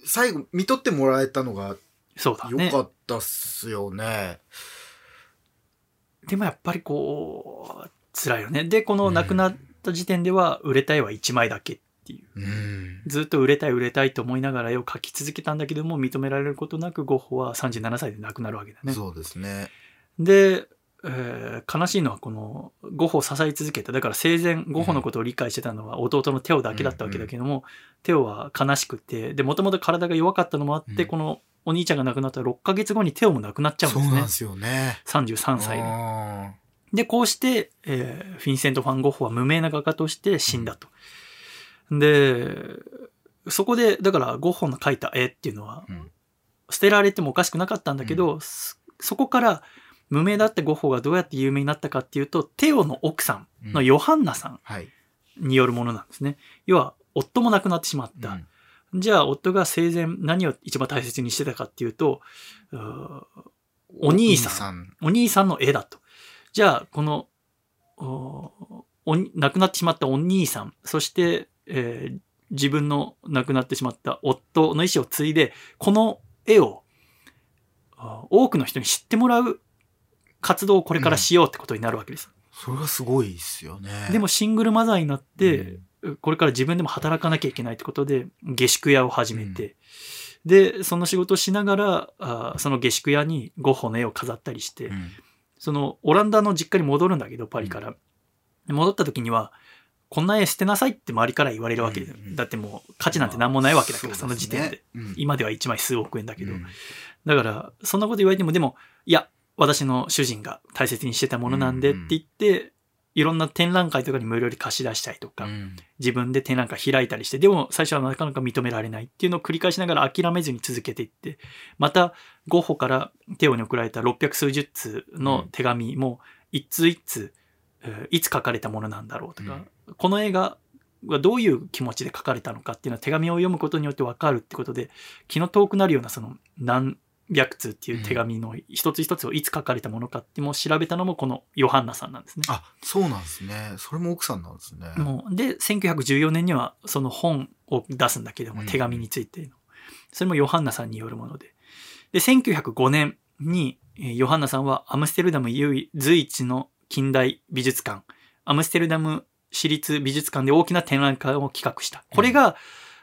最後、見とってもらえたのがそうだね。良かったっすよね。でもやっぱりこう、辛いよね。で、この亡くなった時点では、売れたいは1枚だけっていう。うん。ずっと売れたい売れたいと思いながら絵を描き続けたんだけども、認められることなくゴッホは37歳で亡くなるわけだね。そうですね。で、えー悲しいのはこのゴッホを支え続けた。だから生前ゴッホのことを理解してたのは弟のテオだけだったわけだけども、テオは悲しくて、で、もともと体が弱かったのもあって、うんこのお兄ちゃんが亡くなった6ヶ月後にテオも亡くなっちゃうんですねそうなんで。すよね。33歳で。あで、こうして、えーフィンセント・ファン・ゴッホは無名な画家として死んだと。で、そこで、だからゴッホの描いた絵っていうのはー、うん捨てられてもおかしくなかったんだけど、そそこから無名だったゴッホがどうやって有名になったかっていうと、テオの奥さんのヨハンナさんはい。によるものなんですね。要は、夫も亡くなってしまった。うんじゃあ、夫が生前何を一番大切にしてたかっていうと、うーお兄さんん。お兄さんの絵だと。じゃあ、この、おお亡くなってしまったお兄さん、そして、えー自分の亡くなってしまった夫の意思を継いで、この絵をあ多くの人に知ってもらう活動をこれからしようってことになるわけです。それがすごいですよね。でもシングルマザーになって、これから自分でも働かなきゃいけないってことで、下宿屋を始めて、で、その仕事をしながら、あその下宿屋にゴッホの絵を飾ったりして、うん、そのオランダの実家に戻るんだけど、パリから。戻った時には、こんな絵捨てなさいって周りから言われるわけで、うんうんだってもう価値なんて何もないわけだから、まあその時点で。。今では1枚数億円だけど。うんだから、そんなこと言われても、でも、いや、私の主人が大切にしてたものなんでって言って、いろんな展覧会とかに無料で貸し出したりとか、うん。自分で展覧会開いたりして、でも最初はなかなか認められないっていうのを繰り返しながら諦めずに続けていって、またゴッホからテオに送られた600数十通の手紙も一通一通、えーいつ書かれたものなんだろうとか、この映画はどういう気持ちで書かれたのかっていうのは手紙を読むことによってわかるってことで、気の遠くなるようなその何百通っていう手紙の一つ一つをいつ書かれたものかっていうのを調べたのもこのヨハンナさんなんですね。あ、そうなんですね。それも奥さんなんですね。もうで1914年にはその本を出すんだけども、うん手紙についてのそれもヨハンナさんによるものでで1905年にえーヨハンナさんはアムステルダム唯随一の近代美術館アムステルダム市立美術館で大きな展覧会を企画したこれが、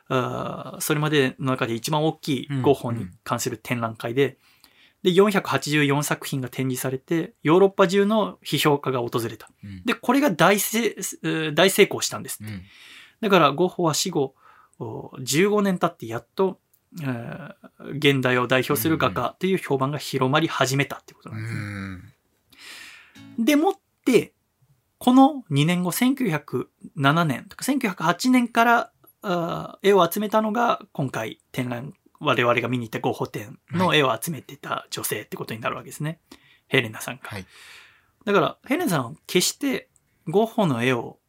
あーそれまでの中で一番大きいゴッホに関する展覧会で、で484作品が展示されてヨーロッパ中の批評家が訪れたうんで、これが大成、えー大成功したんですって。うんだから、ゴッホは死後、お15年経ってやっと、えー現代を代表する画家という評判が広まり始めたってことうなんですね。ん。でもって、この2年後、1907年とか1908年から絵を集めたのが、今回展覧、我々が見に行ったゴッホ展の絵を集めてた女性ってことになるわけですね。ヘレナさんが。はい。だから、ヘレンさんは決してゴッホの絵を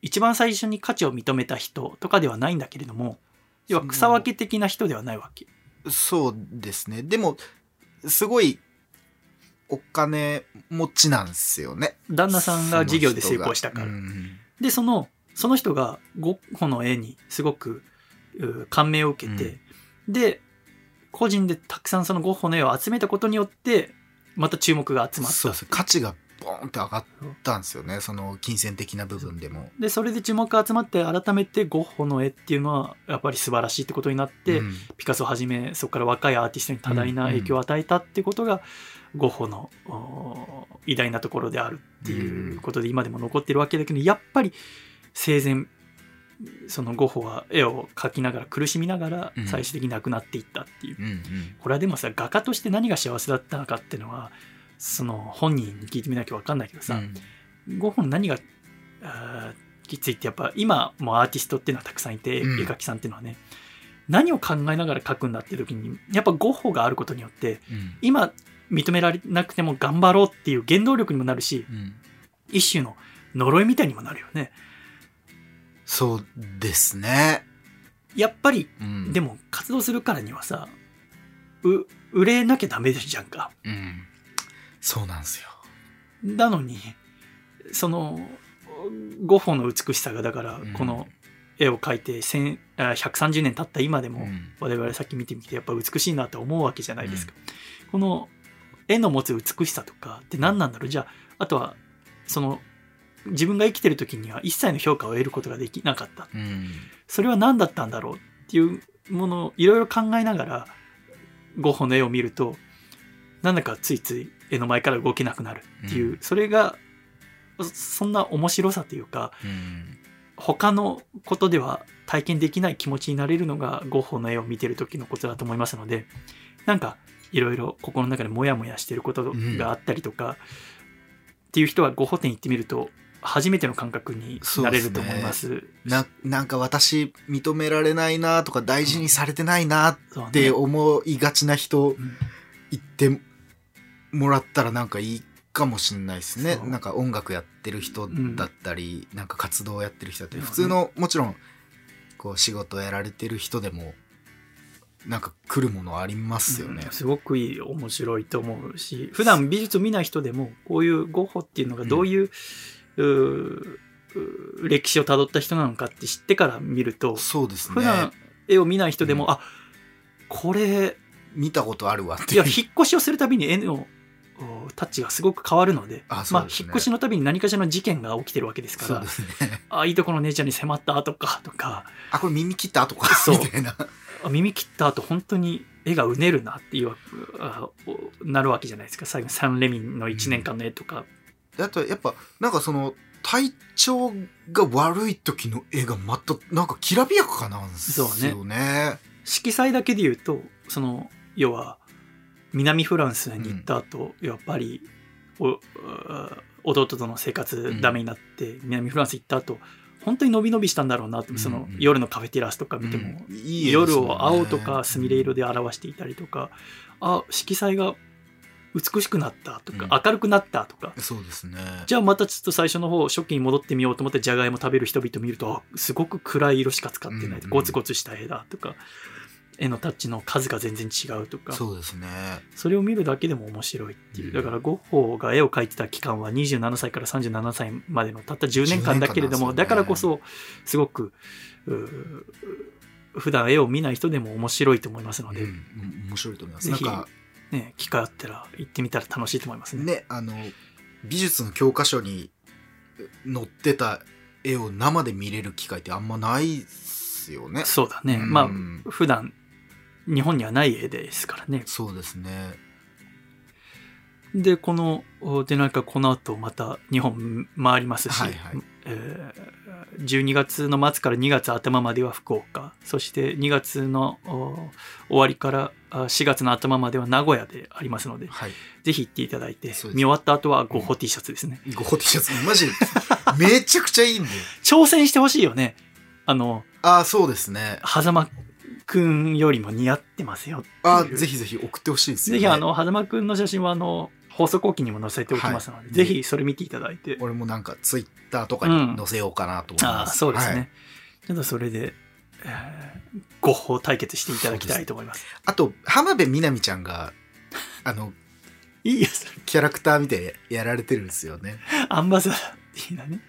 一番最初に価値を認めた人とかではないんだけれども、要は草分け的な人ではないわけ。そうですね。でも、すごい、お金持ちなんですよね。旦那さんが事業で成功したから。うんで、その、その人がゴッホの絵にすごくう感銘を受けて、で、個人でたくさんそのゴッホの絵を集めたことによって、また注目が集まった。そうです価値がボーンって上がったんですよね。その金銭的な部分でも。で、それで注目が集まって、改めてゴッホの絵っていうのは、やっぱり素晴らしいってことになって、うんピカソをはじめそこから若いアーティストに多大な影響を与えたってことが、ゴッホのお偉大なところであるっていうことで今でも残ってるわけだけどやっぱり生前そのゴッホは絵を描きながら苦しみながらうん。最終的に亡くなっていったっていう、うんうん。これはでもさ画家として何が幸せだったのかっていうのはその本人に聞いてみなきゃ分かんないけどさ、ゴッホの何がきついってやっぱ今もアーティストっていうのはたくさんいて、うん。絵描きさんっていうのはね何を考えながら描くんだっていう時にやっぱゴッホがあることによってうん。今認められなくても頑張ろうっていう原動力にもなるしうん。一種の呪いみたいにもなるよねそうですね。やっぱりうん。でも活動するからにはさう売れなきゃダメじゃんか。うん。そうなんですよ。なのにそのゴッホの美しさがだからうん。この絵を描いて1000あ130年経った今でもうん。我々さっき見てみてやっぱ美しいなって思うわけじゃないですか、この絵の持つ美しさとかって何なんだろう？じゃああとはその自分が生きてる時には一切の評価を得ることができなかったうん。それは何だったんだろうっていうものをいろいろ考えながらゴッホの絵を見るとなんだかついつい絵の前から動けなくなるっていう、うんそれがそんな面白さというかうん。他のことでは体験できない気持ちになれるのがゴッホの絵を見てる時のことだと思いますのでなんかいろいろ心の中でモヤモヤしてることがあったりとか、っていう人はゴッホ展行ってみると初めての感覚になれると思います。な、なんか私認められないなとか大事にされてないなって思いがちな人うん。言ってもらったらなんかいいかもしれないですね。なんか音楽やってる人だったり、なんか活動やってる人だったり、うん普通のもちろんこう仕事やられてる人でもなんか来るものありますよね。うん、すごくいい面白いと思うし普段美術を見ない人でもこういうゴッホっていうのがどういう,、うーうー歴史をたどった人なのかって知ってから見るとそうですね。普段絵を見ない人でも、うん。あこれ見たことあるわっていや引っ越しをするたびに絵のおタッチがすごく変わるのであそまあ引っ越しのたびに何かしらの事件が起きてるわけですからね。あいいとこの姉ちゃんに迫ったとかとかあこれ耳切ったとかそう。みたいな。あ耳切った後本当に絵がうねるなっていなるわけじゃないですか。最後サン・レミンの1年間の絵とか、あとやっぱなんかその体調が悪い時の絵がまたなんかきらびやかなんですよね。色彩だけで言うとその要は南フランスに行った後、やっぱり弟との生活ダメになって、南フランス行った後本当に伸び伸びしたんだろうなって、そのうんうん。夜のカフェテラスとか見ても、うん。いい絵です夜を青とかすみれ色で表していたりとか、あ色彩が美しくなったとか、うん。明るくなったとか。そうですね。じゃあまたちょっと最初の方初期に戻ってみようと思ってじゃがいも食べる人々見るとあすごく暗い色しか使ってない、うんうん。ゴツゴツした絵だとか絵のタッチの数が全然違うとか。そそうですね。れを見るだけでも面白いっていう。うん。だからゴッホが絵を描いてた期間は27歳から37歳までのたった10年間だけれども、10年間なんですよね。だからこそすごく普段絵を見ない人でも面白いと思いますので、うん、面白いと思います。ぜひ。なんかね、機会あったら行ってみたら楽しいと思いますね。ね、あの、美術の教科書に載ってた絵を生で見れる機会ってあんまないっすよね。そうだね。うんまあ、普段日本にはない絵ですからね。そうですね。で、この、おで、なんかこの後また日本回りますし、はいはいえー12月の末から2月頭までは福岡、そして2月のお終わりからあ4月の頭までは名古屋でありますので、はい。ぜひ行っていただいて、見終わった後はゴッホ T シャツですね。ゴホ T シャツ、マジで、めちゃくちゃいいんで。挑戦してほしいよね。あの、ああ、そうですね。狭間くんよりも似合ってますよ。ああ、ぜひぜひ送ってほしいですよ、ね。ぜひあの、狭間くんの写真はあの、放送後期にも載せておきますので、はいぜひそれ見ていただいて。俺もなんかツイッターとかに載せようかなと思いああ、ます。そうですね。はいちょっとそれで、えー、ゴッホ対決していただきたいと思います。あと、浜辺美波ちゃんが、<laughs> あの、いいよ、それキャラクターみたいにやられてるんですよね。アンバサダーいうのはね。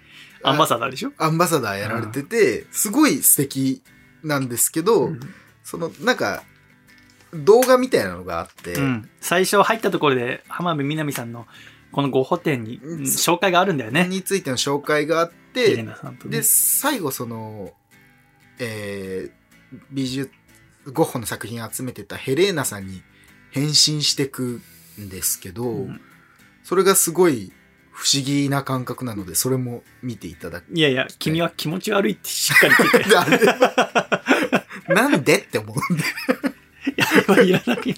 アンバサダーでしょ？アンバサダーやられてて、すごい素敵なんですけど、うんその、なんか、動画みたいなのがあって、うん。最初入ったところで、浜辺美波さんのこのゴッホ展に、紹介があるんだよね。についての紹介があって、ねで、最後その、えー美術、ゴッホの作品集めてたヘレーナさんに変身してくんですけど、うんそれがすごい、不思議な感覚なので、それも見ていただく。いやいや、君は気持ち悪いってしっかり聞いて。<laughs> なんでって思うんで。はいらないよ。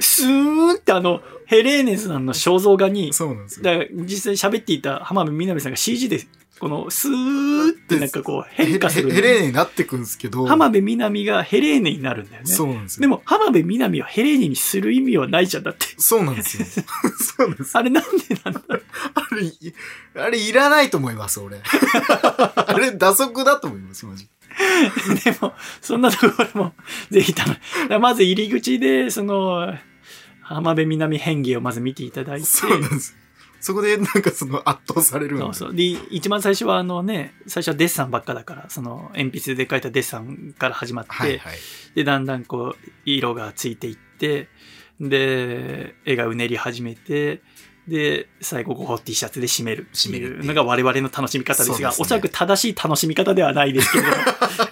スーンってあの、ヘレーネさんの肖像画に、そうなんですよ。だから実際喋っていた浜辺美波さんが CG で、このスーってなんかこう変化する。ヘヘレーネになってくんですけど。浜辺美波がヘレーネになるんだよね。そうなんですよ。でも、浜辺美波をヘレーネにする意味はないじゃんだって。そうなんですよ。<laughs> そうなんですよ。あれなんでなんだ？あれ、いあれいらないと思います、俺。あれ、打足だと思います、マジ。<laughs> でも、そんなところも、ぜひ楽まず入り口で、その、浜辺美波変化をまず見ていただいて、そうなんです。そこでなんかその圧倒されるそうそう。で、一番最初はあのね、最初はデッサンばっかだから、その鉛筆で描いたデッサンから始まって、はいはい。で、だんだんこう、色がついていって、で、絵がうねり始めて、で、最後、ゴー T シャツで締めるって締めるっていういうのが我々の楽しみ方ですが、すねおそらく正しい楽しみ方ではないですけれども、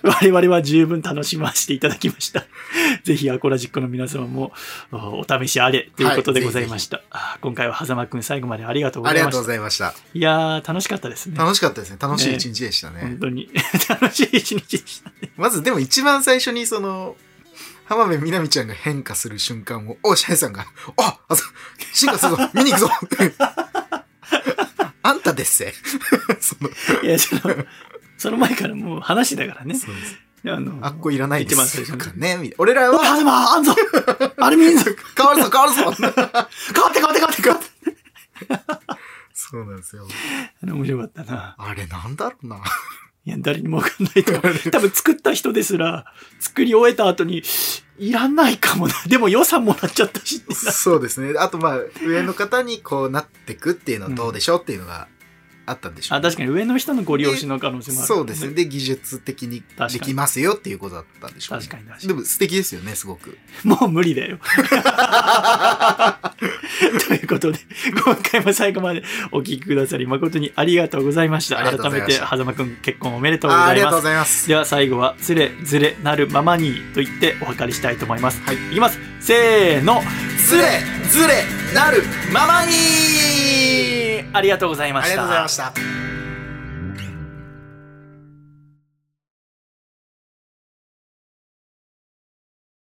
<laughs> 我々は十分楽しませていただきました。<laughs> ぜひ、アコラジックの皆様もおお試しあれということでございました。あ今回は狭間くん最後までありがとうごありがとうございました。ざいました。いやー、楽しかったですね。楽しかったですね。楽しいね一日でしたね。本当に。<laughs> 楽しい一日でしたね。まずでも一番最初にその、浜辺美波ちゃんが変化する瞬間を、おシャイさんが、ああそ進化するぞ <laughs> 見に行くぞ <laughs> あんたですせ。<laughs> その、いや、その、その前からもう話だからね。そうですあの、あっこいらないです。一番最初にとかね。み俺らは、はずま、あんぞあれ見んぞ変わるぞ変わるぞ変わって変わって変わって変わってそうなんですよ。あれ面白かったな。あれなんだろうな。いや、誰にもわかんないと思う。<laughs> 多分作った人ですら、作り終えた後に、いらないかもな。でも予算もらっちゃったし。そうですね。あとまあ、上の方にこうなってくっていうのはどうでしょうっていうのがあったんでしょうあ、確かに上の人のご利用しの可能性もある、そうですね。。で、技術的にできますよっていうことだったんでしょう、ね。確かに確かにでも素敵ですよね、すごく。<laughs> もう無理だよ。<laughs> ということで、今回も最後までお聞きくださり誠にありがとうございました。改めて、狭間くん結婚おめでとうごあありがとうございます。ざいます。では最後は、つれずれなるままにと言ってお別れしたいと思います。はいいきます。せーの。ずれ、ずれ、なる、ままにありがとうございました。ありがとうございました。